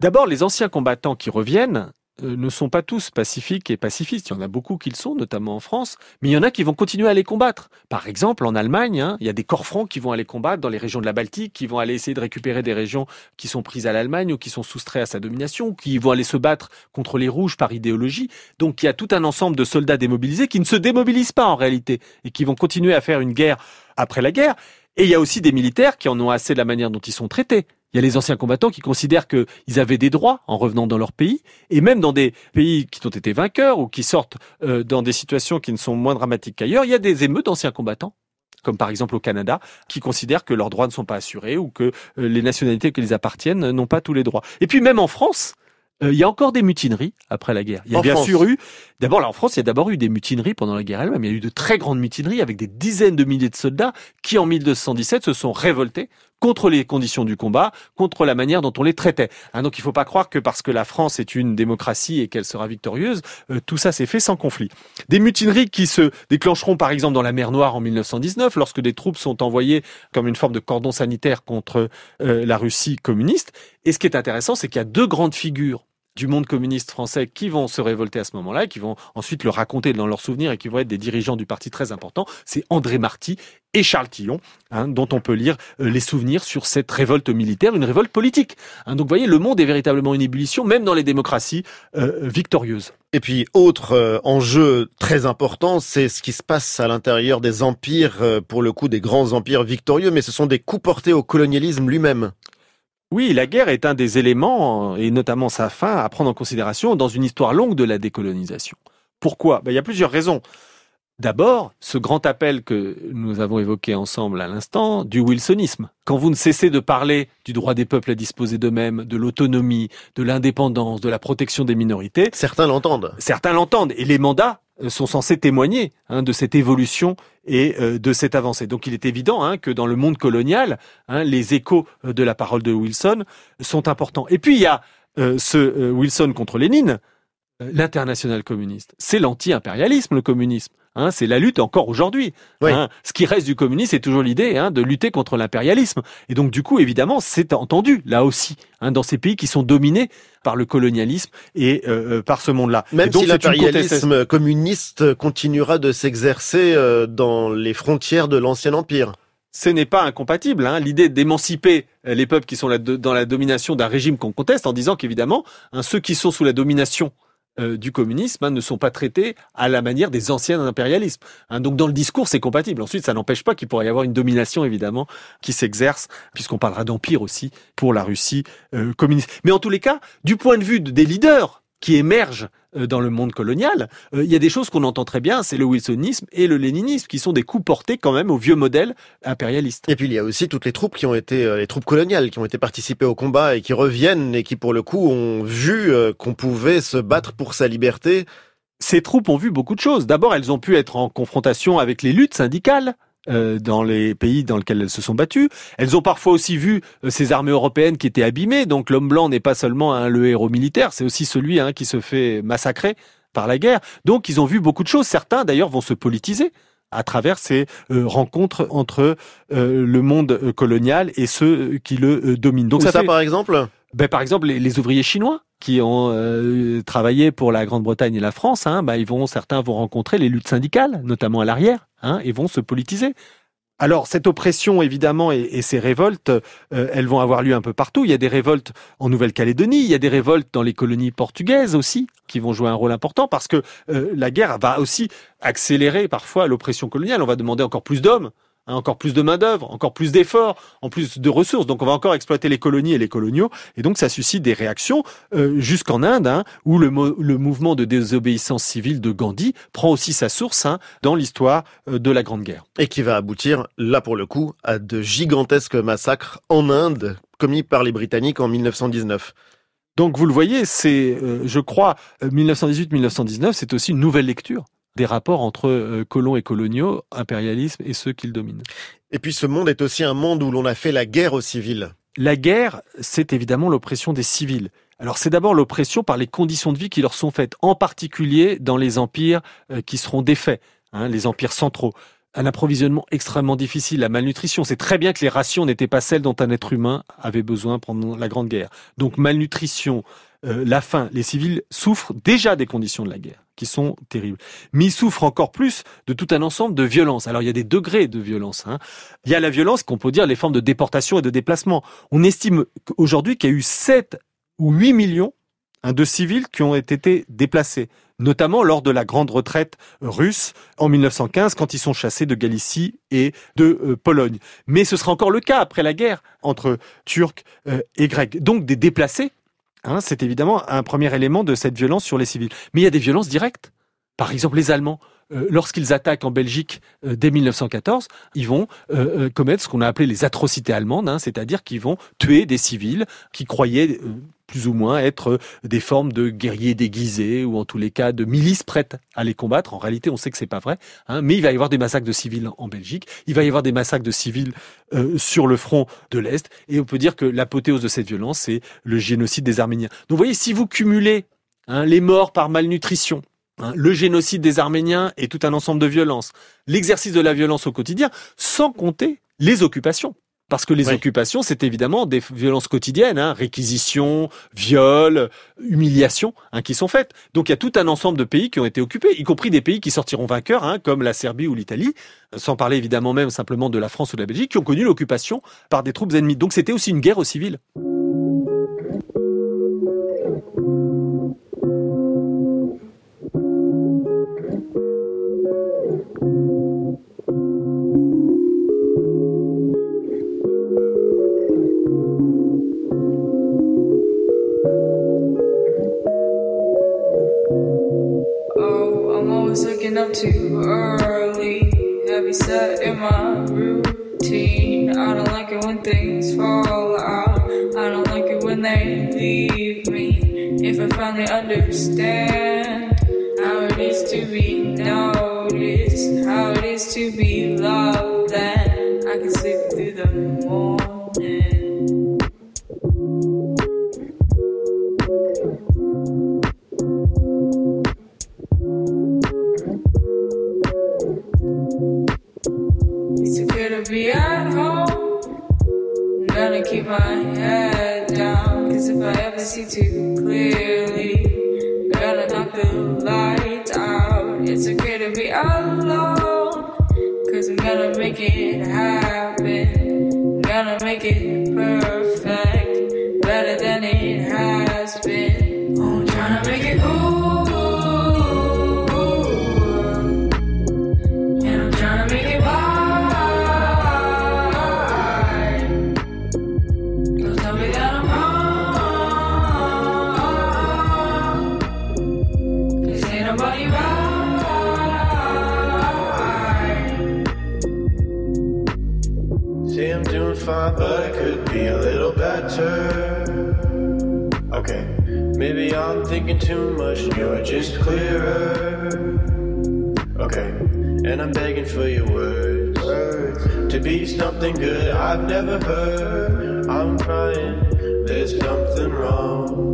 Speaker 4: D'abord, les anciens combattants qui reviennent ne sont pas tous pacifiques et pacifistes. Il y en a beaucoup qui le sont, notamment en France, mais il y en a qui vont continuer à les combattre. Par exemple, en Allemagne, hein, il y a des corps francs qui vont aller combattre dans les régions de la Baltique, qui vont aller essayer de récupérer des régions qui sont prises à l'Allemagne ou qui sont soustraites à sa domination, qui vont aller se battre contre les rouges par idéologie. Donc il y a tout un ensemble de soldats démobilisés qui ne se démobilisent pas en réalité et qui vont continuer à faire une guerre après la guerre. Et il y a aussi des militaires qui en ont assez de la manière dont ils sont traités. Il y a les anciens combattants qui considèrent qu'ils avaient des droits en revenant dans leur pays, et même dans des pays qui ont été vainqueurs ou qui sortent euh, dans des situations qui ne sont moins dramatiques qu'ailleurs, il y a des émeutes d'anciens combattants comme par exemple au Canada, qui considèrent que leurs droits ne sont pas assurés ou que euh, les nationalités qui les appartiennent n'ont pas tous les droits. Et puis même en France, euh, il y a encore des mutineries après la guerre. Il y a
Speaker 2: En
Speaker 4: bien
Speaker 2: France.
Speaker 4: sûr eu, d'abord là en France, il y a d'abord eu des mutineries pendant la guerre elle-même. Il y a eu de très grandes mutineries avec des dizaines de milliers de soldats qui en 1217 se sont révoltés contre les conditions du combat, contre la manière dont on les traitait. Hein, donc il ne faut pas croire que parce que la France est une démocratie et qu'elle sera victorieuse, euh, tout ça s'est fait sans conflit. Des mutineries qui se déclencheront par exemple dans la mer Noire en 1919, lorsque des troupes sont envoyées comme une forme de cordon sanitaire contre euh, la Russie communiste. Et ce qui est intéressant, c'est qu'il y a deux grandes figures du monde communiste français qui vont se révolter à ce moment-là qui vont ensuite le raconter dans leurs souvenirs et qui vont être des dirigeants du parti très importants. C'est André Marty et Charles Tillon, hein, dont on peut lire euh, les souvenirs sur cette révolte militaire, une révolte politique. Hein, donc vous voyez, le monde est véritablement une ébullition, même dans les démocraties euh, victorieuses.
Speaker 2: Et puis, autre euh, enjeu très important, c'est ce qui se passe à l'intérieur des empires, pour le coup des grands empires victorieux, mais ce sont des coups portés au colonialisme lui-même.
Speaker 4: Oui, la guerre est un des éléments, et notamment sa fin, à prendre en considération dans une histoire longue de la décolonisation. Pourquoi? Ben, Il y a plusieurs raisons. D'abord, ce grand appel que nous avons évoqué ensemble à l'instant, du wilsonisme. Quand vous ne cessez de parler du droit des peuples à disposer d'eux-mêmes, de l'autonomie, de l'indépendance, de la protection des minorités,
Speaker 2: Certains l'entendent.
Speaker 4: certains l'entendent et les mandats sont censés témoigner hein, de cette évolution et euh, de cette avancée. Donc il est évident hein, que dans le monde colonial, hein, les échos euh, de la parole de Wilson sont importants. Et puis il y a euh, ce Wilson contre Lénine, l'international communiste. C'est l'anti-impérialisme, le communisme. Hein, c'est la lutte encore aujourd'hui.
Speaker 2: Oui.
Speaker 4: Hein. Ce qui reste du communisme, c'est toujours l'idée hein, de lutter contre l'impérialisme. Et donc du coup, évidemment, c'est entendu là aussi hein, dans ces pays qui sont dominés par le colonialisme et euh, euh, par ce monde-là. Et
Speaker 2: Même
Speaker 4: donc,
Speaker 2: si l'impérialisme communiste continuera de s'exercer euh, dans les frontières de l'ancien empire.
Speaker 4: ce n'est pas incompatible. Hein. L'idée d'émanciper les peuples qui sont dans la domination d'un régime qu'on conteste, en disant qu'évidemment, hein, ceux qui sont sous la domination euh, du communisme hein, ne sont pas traités à la manière des anciens impérialismes. Hein. Donc dans le discours, c'est compatible. Ensuite, ça n'empêche pas qu'il pourrait y avoir une domination, évidemment, qui s'exerce, puisqu'on parlera d'empire aussi pour la Russie euh, communiste. Mais en tous les cas, du point de vue de- des leaders qui émergent dans le monde colonial, euh, il y a des choses qu'on entend très bien, c'est le wilsonisme et le léninisme, qui sont des coups portés quand même au vieux modèle impérialiste.
Speaker 2: Et puis il y a aussi toutes les troupes qui ont été, euh, les troupes coloniales qui ont été participées au combat et qui reviennent et qui pour le coup ont vu euh, qu'on pouvait se battre pour sa liberté.
Speaker 4: Ces troupes ont vu beaucoup de choses. D'abord, elles ont pu être en confrontation avec les luttes syndicales. Euh, dans les pays dans lesquels elles se sont battues. Elles ont parfois aussi vu euh, ces armées européennes qui étaient abîmées. Donc l'homme blanc n'est pas seulement hein, le héros militaire, c'est aussi celui hein, qui se fait massacrer par la guerre. Donc ils ont vu beaucoup de choses. Certains d'ailleurs vont se politiser à travers ces euh, rencontres entre euh, le monde colonial et ceux qui le euh, dominent. Donc ça,
Speaker 2: ça,
Speaker 4: fait-
Speaker 2: par exemple
Speaker 4: ben, par exemple, les, ouvriers chinois qui ont euh, travaillé pour la Grande-Bretagne et la France, hein, ben, ils vont, certains vont rencontrer les luttes syndicales, notamment à l'arrière, hein, et vont se politiser. Alors cette oppression, évidemment, et, et ces révoltes, euh, elles vont avoir lieu un peu partout. Il y a des révoltes en Nouvelle-Calédonie, il y a des révoltes dans les colonies portugaises aussi, qui vont jouer un rôle important, parce que euh, la guerre va aussi accélérer parfois l'oppression coloniale. On va demander encore plus d'hommes, hein, encore plus de main-d'œuvre, encore plus d'efforts, en plus de ressources. Donc on va encore exploiter les colonies et les coloniaux, et donc ça suscite des réactions euh, jusqu'en Inde, hein, où le, mo- le mouvement de désobéissance civile de Gandhi prend aussi sa source hein, dans l'histoire euh, de la Grande Guerre.
Speaker 2: Et qui va aboutir, là pour le coup, à de gigantesques massacres en Inde commis par les Britanniques en 1919.
Speaker 4: Donc vous le voyez, c'est, euh, je crois, euh, 1918-1919, c'est aussi une nouvelle lecture des rapports entre euh, colons et coloniaux, impérialisme et ceux qui le dominent.
Speaker 2: Et puis ce monde est aussi un monde où l'on a fait la guerre aux civils.
Speaker 4: La guerre, c'est évidemment l'oppression des civils. Alors c'est d'abord l'oppression par les conditions de vie qui leur sont faites, en particulier dans les empires euh, qui seront défaits, hein, les empires centraux. Un approvisionnement extrêmement difficile, la malnutrition. C'est très bien que les rations n'étaient pas celles dont un être humain avait besoin pendant la Grande Guerre. Donc malnutrition, euh, la faim, les civils souffrent déjà des conditions de la guerre, qui sont terribles. Mais ils souffrent encore plus de tout un ensemble de violences. Alors il y a des degrés de violence. Hein. Il y a la violence qu'on peut dire les formes de déportation et de déplacement. On estime aujourd'hui qu'il y a eu 7 ou 8 millions hein, de civils qui ont été déplacés, notamment lors de la grande retraite russe en 1915, quand ils sont chassés de Galicie et de euh, Pologne. Mais ce sera encore le cas après la guerre entre Turcs euh, et Grecs. Donc des déplacés, hein, c'est évidemment un premier élément de cette violence sur les civils. Mais il y a des violences directes. Par exemple, les Allemands, lorsqu'ils attaquent en Belgique euh, dès 1914, ils vont euh, euh, commettre ce qu'on a appelé les atrocités allemandes, hein, c'est-à-dire qu'ils vont tuer des civils qui croyaient euh, plus ou moins être des formes de guerriers déguisés ou en tous les cas de milices prêtes à les combattre. En réalité, on sait que c'est pas vrai. hein, mais il va y avoir des massacres de civils en Belgique, il va y avoir des massacres de civils euh, sur le front de l'Est, et on peut dire que l'apothéose de cette violence, c'est le génocide des Arméniens. Donc vous voyez, si vous cumulez hein, les morts par malnutrition, le génocide des Arméniens et tout un ensemble de violences, l'exercice de la violence au quotidien, sans compter les occupations. Parce que les
Speaker 2: Oui.
Speaker 4: occupations, c'est évidemment des violences quotidiennes, hein, réquisitions, viols, humiliations, hein, qui sont faites. Donc il y a tout un ensemble de pays qui ont été occupés, y compris des pays qui sortiront vainqueurs, hein, comme la Serbie ou l'Italie, sans parler évidemment même simplement de la France ou de la Belgique, qui ont connu l'occupation par des troupes ennemies. Donc c'était aussi une guerre aux civils.
Speaker 6: Up too early. Heavy set in my routine. I don't like it when things fall out. I don't like it when they leave me. If I finally understand how it is to be noticed, how it is to be loved, then I can sleep through the morning.
Speaker 7: again. Thinking too much and you're just clearer. Okay, and I'm begging for your words to be something good I've never heard. I'm crying, there's something wrong.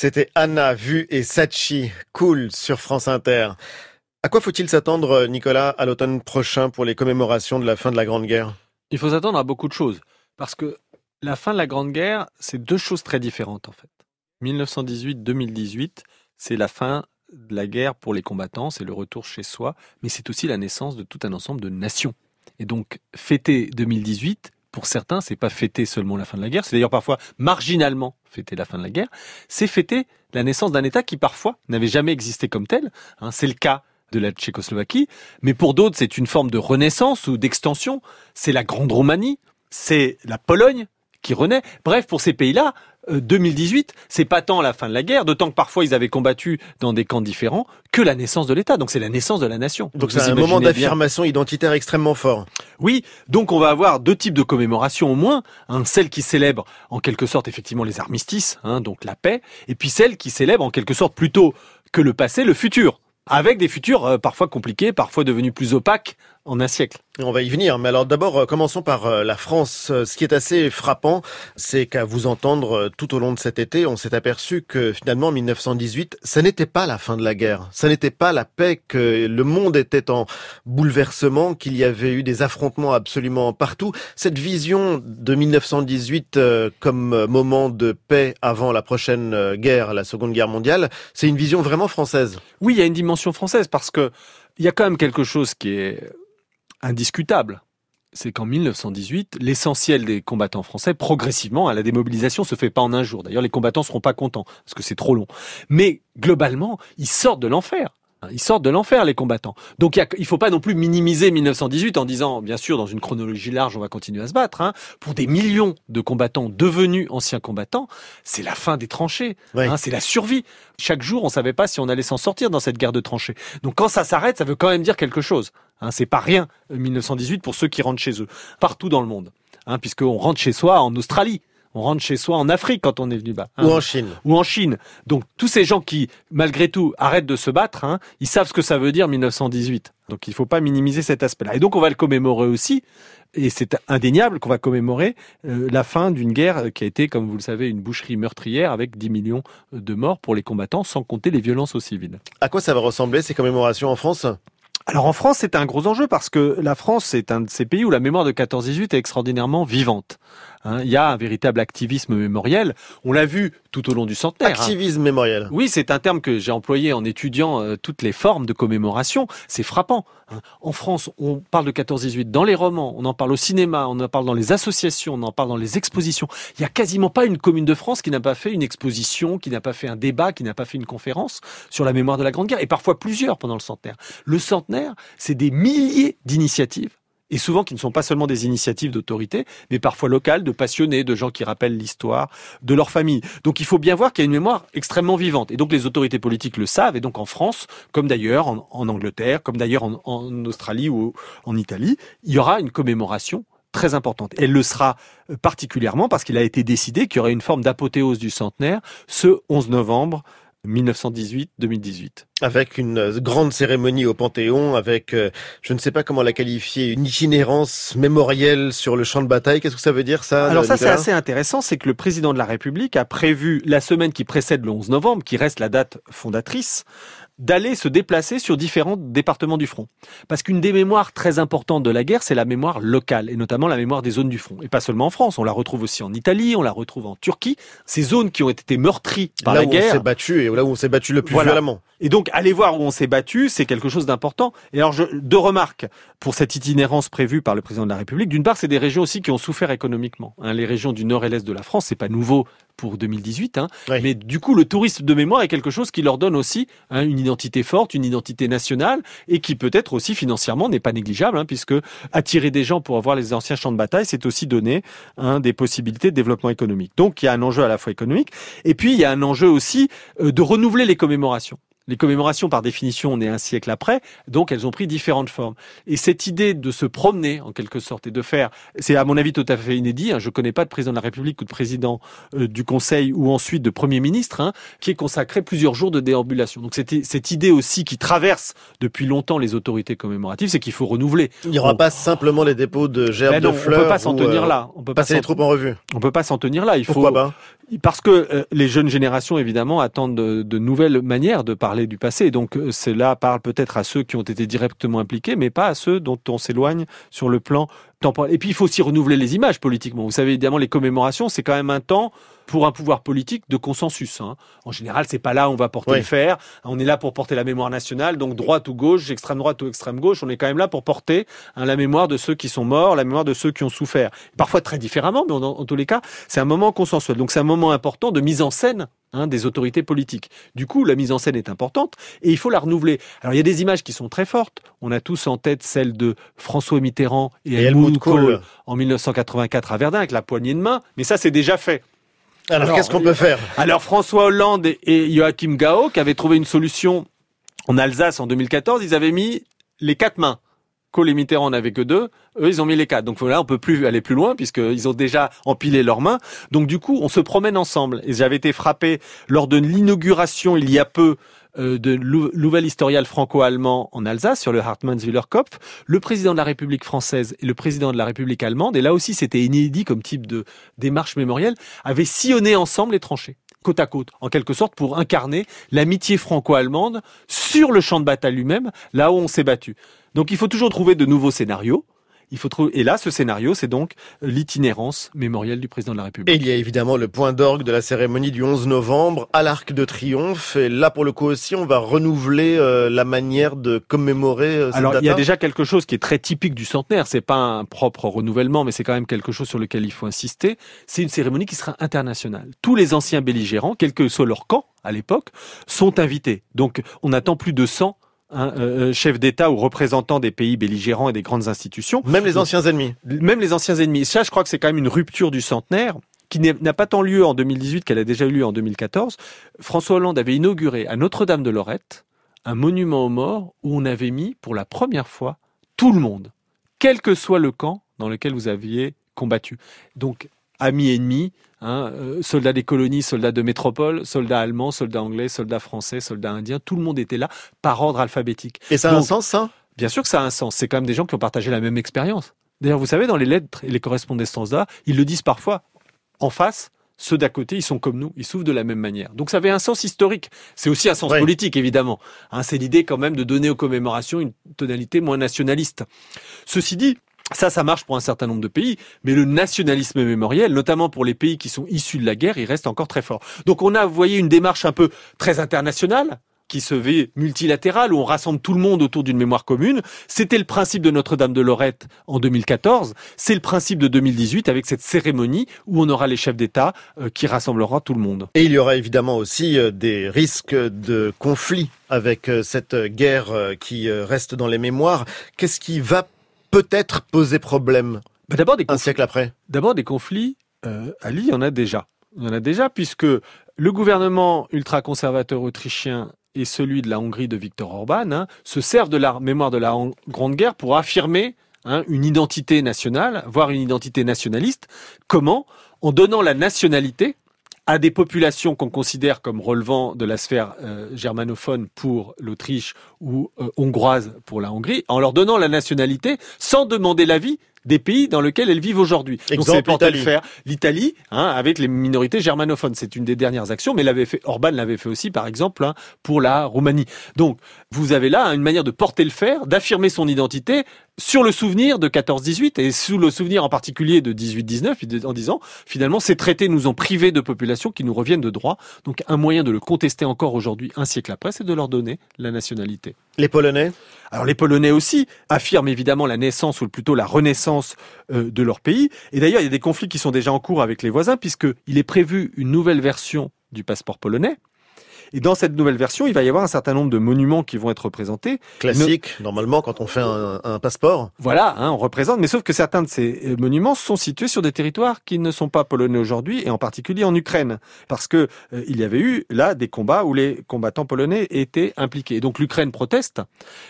Speaker 2: C'était Anna, Vu et Sachi, cool sur France Inter. À quoi faut-il s'attendre, Nicolas, à l'automne prochain pour les commémorations de la fin de la Grande Guerre?
Speaker 4: Il faut s'attendre à beaucoup de choses. Parce que la fin de la Grande Guerre, c'est deux choses très différentes en fait. 1918-2018, c'est la fin de la guerre pour les combattants, c'est le retour chez soi, mais c'est aussi la naissance de tout un ensemble de nations. Et donc, fêter 2018, pour certains, c'est pas fêter seulement la fin de la guerre, c'est d'ailleurs parfois marginalement fêter la fin de la guerre, c'est fêter la naissance d'un État qui parfois n'avait jamais existé comme tel. hein. c'est le cas de la Tchécoslovaquie, mais pour d'autres, c'est une forme de renaissance ou d'extension. C'est la Grande Roumanie, c'est la Pologne qui renaît. Bref, pour ces pays-là, euh, 2018, c'est pas tant la fin de la guerre, d'autant que parfois ils avaient combattu dans des camps différents, que la naissance de l'État. Donc c'est la naissance de la nation.
Speaker 2: Donc c'est un moment d'affirmation identitaire extrêmement fort.
Speaker 4: oui, donc on va avoir deux types de commémorations au moins. Hein, celle qui célèbre en quelque sorte effectivement les armistices, hein, donc la paix, et puis celle qui célèbre en quelque sorte plutôt que le passé, le futur, avec des futurs euh, parfois compliqués, parfois devenus plus opaques en un siècle.
Speaker 2: On va y venir, mais alors d'abord euh, commençons par euh, la France. Euh, Ce qui est assez frappant, c'est qu'à vous entendre tout au long de cet été, on s'est aperçu que finalement 1918, ça n'était pas la fin de la guerre, ça n'était pas la paix, que le monde était en bouleversement, qu'il y avait eu des affrontements absolument partout. Cette vision de 1918 euh, comme moment de paix avant la prochaine guerre, la Seconde Guerre mondiale, c'est une vision vraiment française.
Speaker 4: Oui, il y a une dimension française parce que il y a quand même quelque chose qui est indiscutable. C'est qu'en 1918, l'essentiel des combattants français, progressivement, à la démobilisation se fait pas en un jour. D'ailleurs, les combattants seront pas contents parce que c'est trop long. Mais globalement, ils sortent de l'enfer. Hein, Ils sortent de l'enfer, les combattants. Donc, il il faut pas non plus minimiser 1918 en disant, bien sûr, dans une chronologie large, on va continuer à se battre. hein. Pour des millions de combattants devenus anciens combattants, c'est la fin des tranchées.
Speaker 2: Oui.
Speaker 4: hein, c'est la survie. Chaque jour, on savait pas si on allait s'en sortir dans cette guerre de tranchées. Donc, quand ça s'arrête, ça veut quand même dire quelque chose. Hein, c'est pas rien, euh, 1918, pour ceux qui rentrent chez eux, partout dans le monde. Hein, puisqu'on rentre chez soi en Australie. On rentre chez soi en Afrique quand on est venu bas. hein
Speaker 2: Ou en Chine.
Speaker 4: ou en Chine. Donc tous ces gens qui, malgré tout, arrêtent de se battre, hein, ils savent ce que ça veut dire 1918. Donc il ne faut pas minimiser cet aspect-là. Et donc on va le commémorer aussi, et c'est indéniable qu'on va commémorer euh, la fin d'une guerre qui a été, comme vous le savez, une boucherie meurtrière avec 10 millions de morts pour les combattants, sans compter les violences aux civils.
Speaker 2: À quoi ça va ressembler ces commémorations en France?
Speaker 4: Alors en France, c'est un gros enjeu parce que la France, c'est un de ces pays où la mémoire de 14-18 est extraordinairement vivante. Hein, il y a un véritable activisme mémoriel. On l'a vu tout au long du centenaire. hein.
Speaker 2: Activisme mémoriel.
Speaker 4: Oui, c'est un terme que j'ai employé en étudiant euh, toutes les formes de commémoration. C'est frappant. hein. En France, on parle de 14-18 dans les romans, on en parle au cinéma, on en parle dans les associations, on en parle dans les expositions. Il y a quasiment pas une commune de France qui n'a pas fait une exposition, qui n'a pas fait un débat, qui n'a pas fait une conférence sur la mémoire de la Grande Guerre, et parfois plusieurs pendant le centenaire. Le centenaire, c'est des milliers d'initiatives et souvent qui ne sont pas seulement des initiatives d'autorité, mais parfois locales, de passionnés, de gens qui rappellent l'histoire de leur famille. Donc il faut bien voir qu'il y a une mémoire extrêmement vivante. Et donc les autorités politiques le savent, et donc en France, comme d'ailleurs en, Angleterre, comme d'ailleurs en, en Australie ou en Italie, il y aura une commémoration très importante. Elle le sera euh, particulièrement parce qu'il a été décidé qu'il y aurait une forme d'apothéose du centenaire ce 11 novembre 1918-2018.
Speaker 2: Avec une euh, grande cérémonie au Panthéon, avec, euh, je ne sais pas comment la qualifier, une itinérance mémorielle sur le champ de bataille. Qu'est-ce que ça veut dire ça
Speaker 4: Alors ça, c'est assez intéressant, c'est que le président de la République a prévu la semaine qui précède le 11 novembre, qui reste la date fondatrice, d'aller se déplacer sur différents départements du front. Parce qu'une des mémoires très importantes de la guerre, c'est la mémoire locale, et notamment la mémoire des zones du front. Et pas seulement en France, on la retrouve aussi en Italie, on la retrouve en Turquie. Ces zones qui ont été meurtries par
Speaker 2: Là
Speaker 4: la
Speaker 2: où on
Speaker 4: guerre.
Speaker 2: s'est battu et là où on s'est battu le plus
Speaker 4: Voilà.
Speaker 2: violemment.
Speaker 4: Et donc, aller voir où on s'est battu, c'est quelque chose d'important. Et alors, je, deux remarques pour cette itinérance prévue par le président de la République. D'une part, c'est des régions aussi qui ont souffert économiquement. hein. les régions du nord et l'est de la France, c'est pas nouveau pour 2018, hein.
Speaker 2: Oui.
Speaker 4: mais du coup, le tourisme de mémoire est quelque chose qui leur donne aussi hein, une identité forte, une identité nationale, et qui peut-être aussi financièrement n'est pas négligeable, hein, puisque attirer des gens pour voir les anciens champs de bataille, c'est aussi donner hein, des possibilités de développement économique. Donc, il y a un enjeu à la fois économique, et puis il y a un enjeu aussi euh, de renouveler les commémorations. Les commémorations, par définition, on est un siècle après, donc elles ont pris différentes formes. Et cette idée de se promener, en quelque sorte, et de faire, c'est à mon avis tout à fait inédit, hein, je connais pas de président de la République ou de président euh, du Conseil ou ensuite de Premier ministre, hein, qui est consacré plusieurs jours de déambulation. Donc c'était cette idée aussi qui traverse depuis longtemps les autorités commémoratives, c'est qu'il faut renouveler.
Speaker 2: Il n'y aura
Speaker 4: On-
Speaker 2: pas simplement les dépôts de gerbes
Speaker 4: Ben non,
Speaker 2: de
Speaker 4: on
Speaker 2: fleurs.
Speaker 4: peut pas s'en tenir
Speaker 2: euh,
Speaker 4: là. On peut pas
Speaker 2: Passer les
Speaker 4: s'en-
Speaker 2: troupes en revue.
Speaker 4: on peut pas s'en tenir là. Il faut
Speaker 2: Pourquoi pas?
Speaker 4: Parce que euh, les jeunes générations, évidemment, attendent de, de nouvelles manières de parler du passé. Donc, euh, cela parle peut-être à ceux qui ont été directement impliqués, mais pas à ceux dont on s'éloigne sur le plan temporel. Et puis, il faut aussi renouveler les images politiquement. Vous savez, évidemment, les commémorations, c'est quand même un temps pour un pouvoir politique de consensus. hein. En général, c'est pas là où on va porter
Speaker 2: Oui.
Speaker 4: le fer. On est là pour porter la mémoire nationale, donc droite ou gauche, extrême droite ou extrême gauche. On est quand même là pour porter hein, la mémoire de ceux qui sont morts, la mémoire de ceux qui ont souffert. Parfois très différemment, mais en, en tous les cas, c'est un moment consensuel. Donc c'est un moment important de mise en scène hein, des autorités politiques. Du coup, la mise en scène est importante et il faut la renouveler. Alors il y a des images qui sont très fortes. On a tous en tête celle de François Mitterrand et,
Speaker 2: Et
Speaker 4: Helmut Kohl
Speaker 2: Kohl.
Speaker 4: en 1984 à Verdun avec la poignée de main. Mais ça, c'est déjà fait.
Speaker 2: Alors,
Speaker 4: Alors,
Speaker 2: qu'est-ce qu'on peut faire?
Speaker 4: Alors François Hollande et- et Joachim Gao, qui avaient trouvé une solution en Alsace en 2014, ils avaient mis les quatre mains. Kohl et Mitterrand n'avaient que deux, eux ils ont mis les quatre. Donc là on peut plus aller plus loin puisqu'ils ont déjà empilé leurs mains. Donc du coup on se promène ensemble. Et j'avais été frappé lors de l'inauguration il y a peu euh, de Nouvel historial franco-allemand en Alsace sur le Hartmannswiller Kopf, le président de la République française et le président de la République allemande, et là aussi c'était inédit comme type de démarche mémorielle, avaient sillonné ensemble les tranchées côte à côte, en quelque sorte, pour incarner l'amitié franco-allemande sur le champ de bataille lui-même, là où on s'est battu. Donc il faut toujours trouver de nouveaux scénarios. Il faut trouver... Et là, ce scénario, c'est donc l'itinérance mémorielle du président de la République.
Speaker 2: Et il y a évidemment le point d'orgue de la cérémonie du 11 novembre à l'Arc de Triomphe. Et là, pour le coup aussi, on va renouveler euh, la manière de commémorer euh, cette
Speaker 4: Alors, il y a déjà quelque chose qui est très typique du centenaire. C'est pas un propre renouvellement, mais c'est quand même quelque chose sur lequel il faut insister. C'est une cérémonie qui sera internationale. Tous les anciens belligérants, quel que soit leur camp à l'époque, sont invités. Donc, on attend plus de 100 hein, euh, chefs d'État ou représentants des pays belligérants et des grandes institutions.
Speaker 2: Même les anciens ennemis.
Speaker 4: Même les anciens ennemis. Ça, je crois que c'est quand même une rupture du centenaire qui n'a pas tant lieu en 2018 qu'elle a déjà eu lieu en 2014. François Hollande avait inauguré à Notre-Dame de Lorette un monument aux morts où on avait mis pour la première fois tout le monde, quel que soit le camp dans lequel vous aviez combattu. Donc, amis ennemis, hein, euh, soldats des colonies, soldats de métropole, soldats allemands, soldats anglais, soldats français, soldats indiens, tout le monde était là par ordre alphabétique.
Speaker 2: Et ça a un sens, ça?
Speaker 4: Bien sûr que ça a un sens. C'est quand même des gens qui ont partagé la même expérience. D'ailleurs, vous savez, dans les lettres et les correspondances là, ils le disent parfois en face. Ceux d'à côté, ils sont comme nous, ils souffrent de la même manière. Donc ça avait un sens historique. C'est aussi un sens politique, évidemment. Hein, c'est l'idée quand même de donner aux commémorations une tonalité moins nationaliste. Ceci dit, ça, ça marche pour un certain nombre de pays, mais le nationalisme mémoriel, notamment pour les pays qui sont issus de la guerre, il reste encore très fort. Donc on a, vous voyez, une démarche un peu très internationale, qui se veut multilatérale, où on rassemble tout le monde autour d'une mémoire commune. C'était le principe de Notre-Dame de Lorette en 2014. C'est le principe de 2018 avec cette cérémonie où on aura les chefs d'État euh, qui rassemblera tout le monde.
Speaker 2: Et il y aura évidemment aussi euh, des risques de conflit avec euh, cette guerre qui reste dans les mémoires. Qu'est-ce qui va peut-être poser problème
Speaker 4: Bah, D'abord des
Speaker 2: un siècle après
Speaker 4: D'abord, des conflits, euh, Ali, il y en a déjà. Il y en a déjà puisque le gouvernement ultra-conservateur autrichien et celui de la Hongrie de Viktor Orban hein, se servent de la mémoire de la Grande Guerre pour affirmer hein, une identité nationale, voire une identité nationaliste. Comment? En donnant la nationalité à des populations qu'on considère comme relevant de la sphère euh, germanophone pour l'Autriche ou euh, hongroise pour la Hongrie, en leur donnant la nationalité sans demander l'avis des pays dans lesquels elles vivent aujourd'hui. Donc le
Speaker 2: l'Italie.
Speaker 4: faire. L'Italie, hein, avec les minorités germanophones, c'est une des dernières actions, mais l'avait fait, Orban l'avait fait aussi, par exemple, hein, pour la Roumanie. Donc, vous avez là une manière de porter le fer, d'affirmer son identité sur le souvenir de 14-18 et sous le souvenir en particulier de 18-19, en disant finalement ces traités nous ont privés de populations qui nous reviennent de droit. Donc un moyen de le contester encore aujourd'hui, un siècle après, c'est de leur donner la nationalité.
Speaker 2: Les Polonais?
Speaker 4: Alors les Polonais aussi affirment évidemment la naissance ou plutôt la renaissance euh, de leur pays. Et d'ailleurs, il y a des conflits qui sont déjà en cours avec les voisins puisqu'il est prévu une nouvelle version du passeport polonais. Et dans cette nouvelle version, il va y avoir un certain nombre de monuments qui vont être représentés.
Speaker 2: Classique, normalement, quand on fait un, un passeport.
Speaker 4: Voilà, hein, on représente, mais sauf que certains de ces euh, monuments sont situés sur des territoires qui ne sont pas polonais aujourd'hui, et en particulier en Ukraine, parce que euh, il y avait eu là des combats où les combattants polonais étaient impliqués. Et donc l'Ukraine proteste,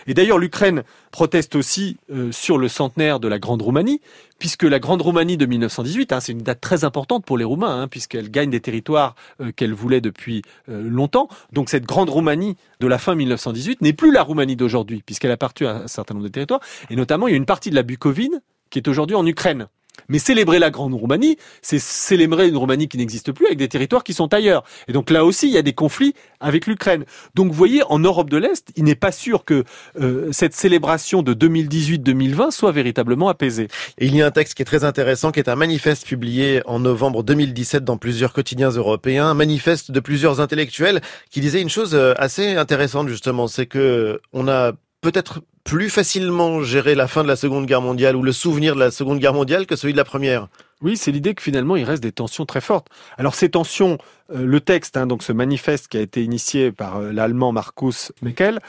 Speaker 4: et d'ailleurs l'Ukraine proteste aussi euh, sur le centenaire de la Grande Roumanie, puisque la Grande Roumanie de 1918, hein, c'est une date très importante pour les Roumains, hein, puisqu'elle gagne des territoires euh, qu'elle voulait depuis euh, longtemps. Donc cette Grande Roumanie de la fin 1918 n'est plus la Roumanie d'aujourd'hui, puisqu'elle a appartenu à un certain nombre de territoires, et notamment il y a une partie de la Bucovine qui est aujourd'hui en Ukraine. Mais célébrer la Grande Roumanie, c'est célébrer une Roumanie qui n'existe plus avec des territoires qui sont ailleurs. Et donc là aussi, il y a des conflits avec l'Ukraine. Donc vous voyez, en Europe de l'Est, il n'est pas sûr que euh, cette célébration de 2018-2020 soit véritablement apaisée.
Speaker 2: Et il y a un texte qui est très intéressant, qui est un manifeste publié en novembre 2017 dans plusieurs quotidiens européens, un manifeste de plusieurs intellectuels qui disait une chose euh, assez intéressante justement, c'est que on a peut-être plus facilement géré la fin de la Seconde Guerre mondiale ou le souvenir de la Seconde Guerre mondiale que celui de la Première.
Speaker 4: Oui, c'est l'idée que finalement il reste des tensions très fortes. Alors ces tensions, euh, le texte, hein, donc ce manifeste qui a été initié par euh, l'allemand Markus Meckel,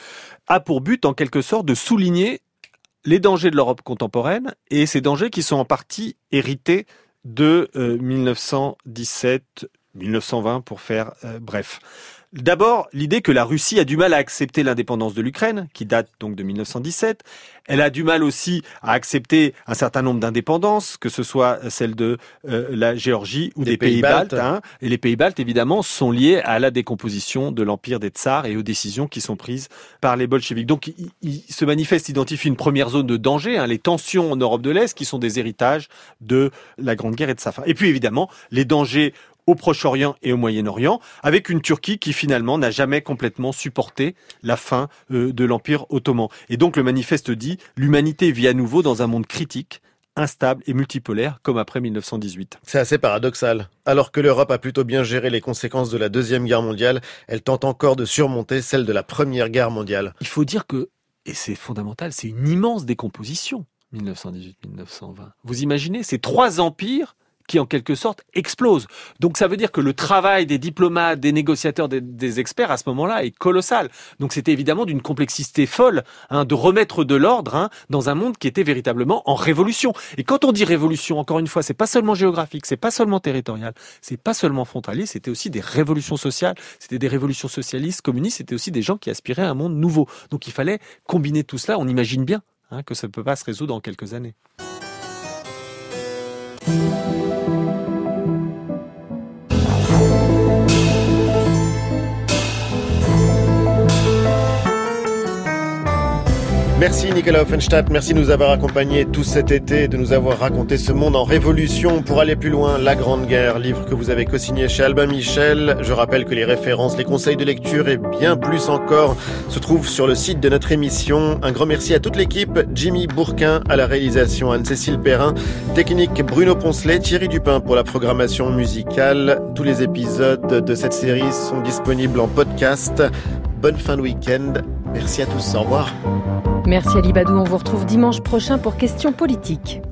Speaker 4: a pour but en quelque sorte de souligner les dangers de l'Europe contemporaine et ces dangers qui sont en partie hérités de euh, 1917, 1920 pour faire euh, bref. D'abord, l'idée que la Russie a du mal à accepter l'indépendance de l'Ukraine, qui date donc de 1917. Elle a du mal aussi à accepter un certain nombre d'indépendances, que ce soit celle de euh, la Géorgie ou
Speaker 2: Des
Speaker 4: des,
Speaker 2: pays
Speaker 4: pays,
Speaker 2: baltes.
Speaker 4: baltes. hein. Et les pays baltes, évidemment, sont liés à la décomposition de l'empire des tsars et aux décisions qui sont prises par les bolcheviks. Donc, il, il- ce manifeste identifie une première zone de danger, hein, les tensions en Europe de l'Est, qui sont des héritages de la Grande Guerre et de sa fin. Et puis, évidemment, les dangers au Proche-Orient et au Moyen-Orient, avec une Turquie qui finalement n'a jamais complètement supporté la fin euh, de l'Empire ottoman. Et donc le manifeste dit, l'humanité vit à nouveau dans un monde critique, instable et multipolaire, comme après 1918.
Speaker 2: C'est assez paradoxal. Alors que l'Europe a plutôt bien géré les conséquences de la Deuxième Guerre mondiale, elle tente encore de surmonter celle de la Première Guerre mondiale.
Speaker 4: Il faut dire que, et c'est fondamental, c'est une immense décomposition, 1918-1920. Vous imaginez, ces trois empires qui en quelque sorte explosent. Donc ça veut dire que le travail des diplomates, des négociateurs, des, des experts à ce moment-là est colossal. Donc c'était évidemment d'une complexité folle hein, de remettre de l'ordre hein, dans un monde qui était véritablement en révolution. Et quand on dit révolution, encore une fois, c'est pas seulement géographique, c'est pas seulement territorial, c'est pas seulement frontalier, c'était aussi des révolutions sociales, c'était des révolutions socialistes, communistes, c'était aussi des gens qui aspiraient à un monde nouveau. Donc il fallait combiner tout cela. On imagine bien hein, que ça ne peut pas se résoudre en quelques années.
Speaker 2: Merci Nicolas Offenstadt, merci de nous avoir accompagnés tout cet été, de nous avoir raconté ce monde en révolution pour aller plus loin, La Grande Guerre, livre que vous avez co-signé chez Albin Michel. Je rappelle que les références, les conseils de lecture et bien plus encore se trouvent sur le site de notre émission. Un grand merci à toute l'équipe, Jimmy Bourquin à la réalisation, Anne-Cécile Perrin, technique Bruno Poncelet, Thierry Dupin pour la programmation musicale. Tous les épisodes de cette série sont disponibles en podcast. Bonne fin de week-end. Merci à tous. Au revoir.
Speaker 8: Merci Ali Badou, on vous retrouve dimanche prochain pour Questions politiques.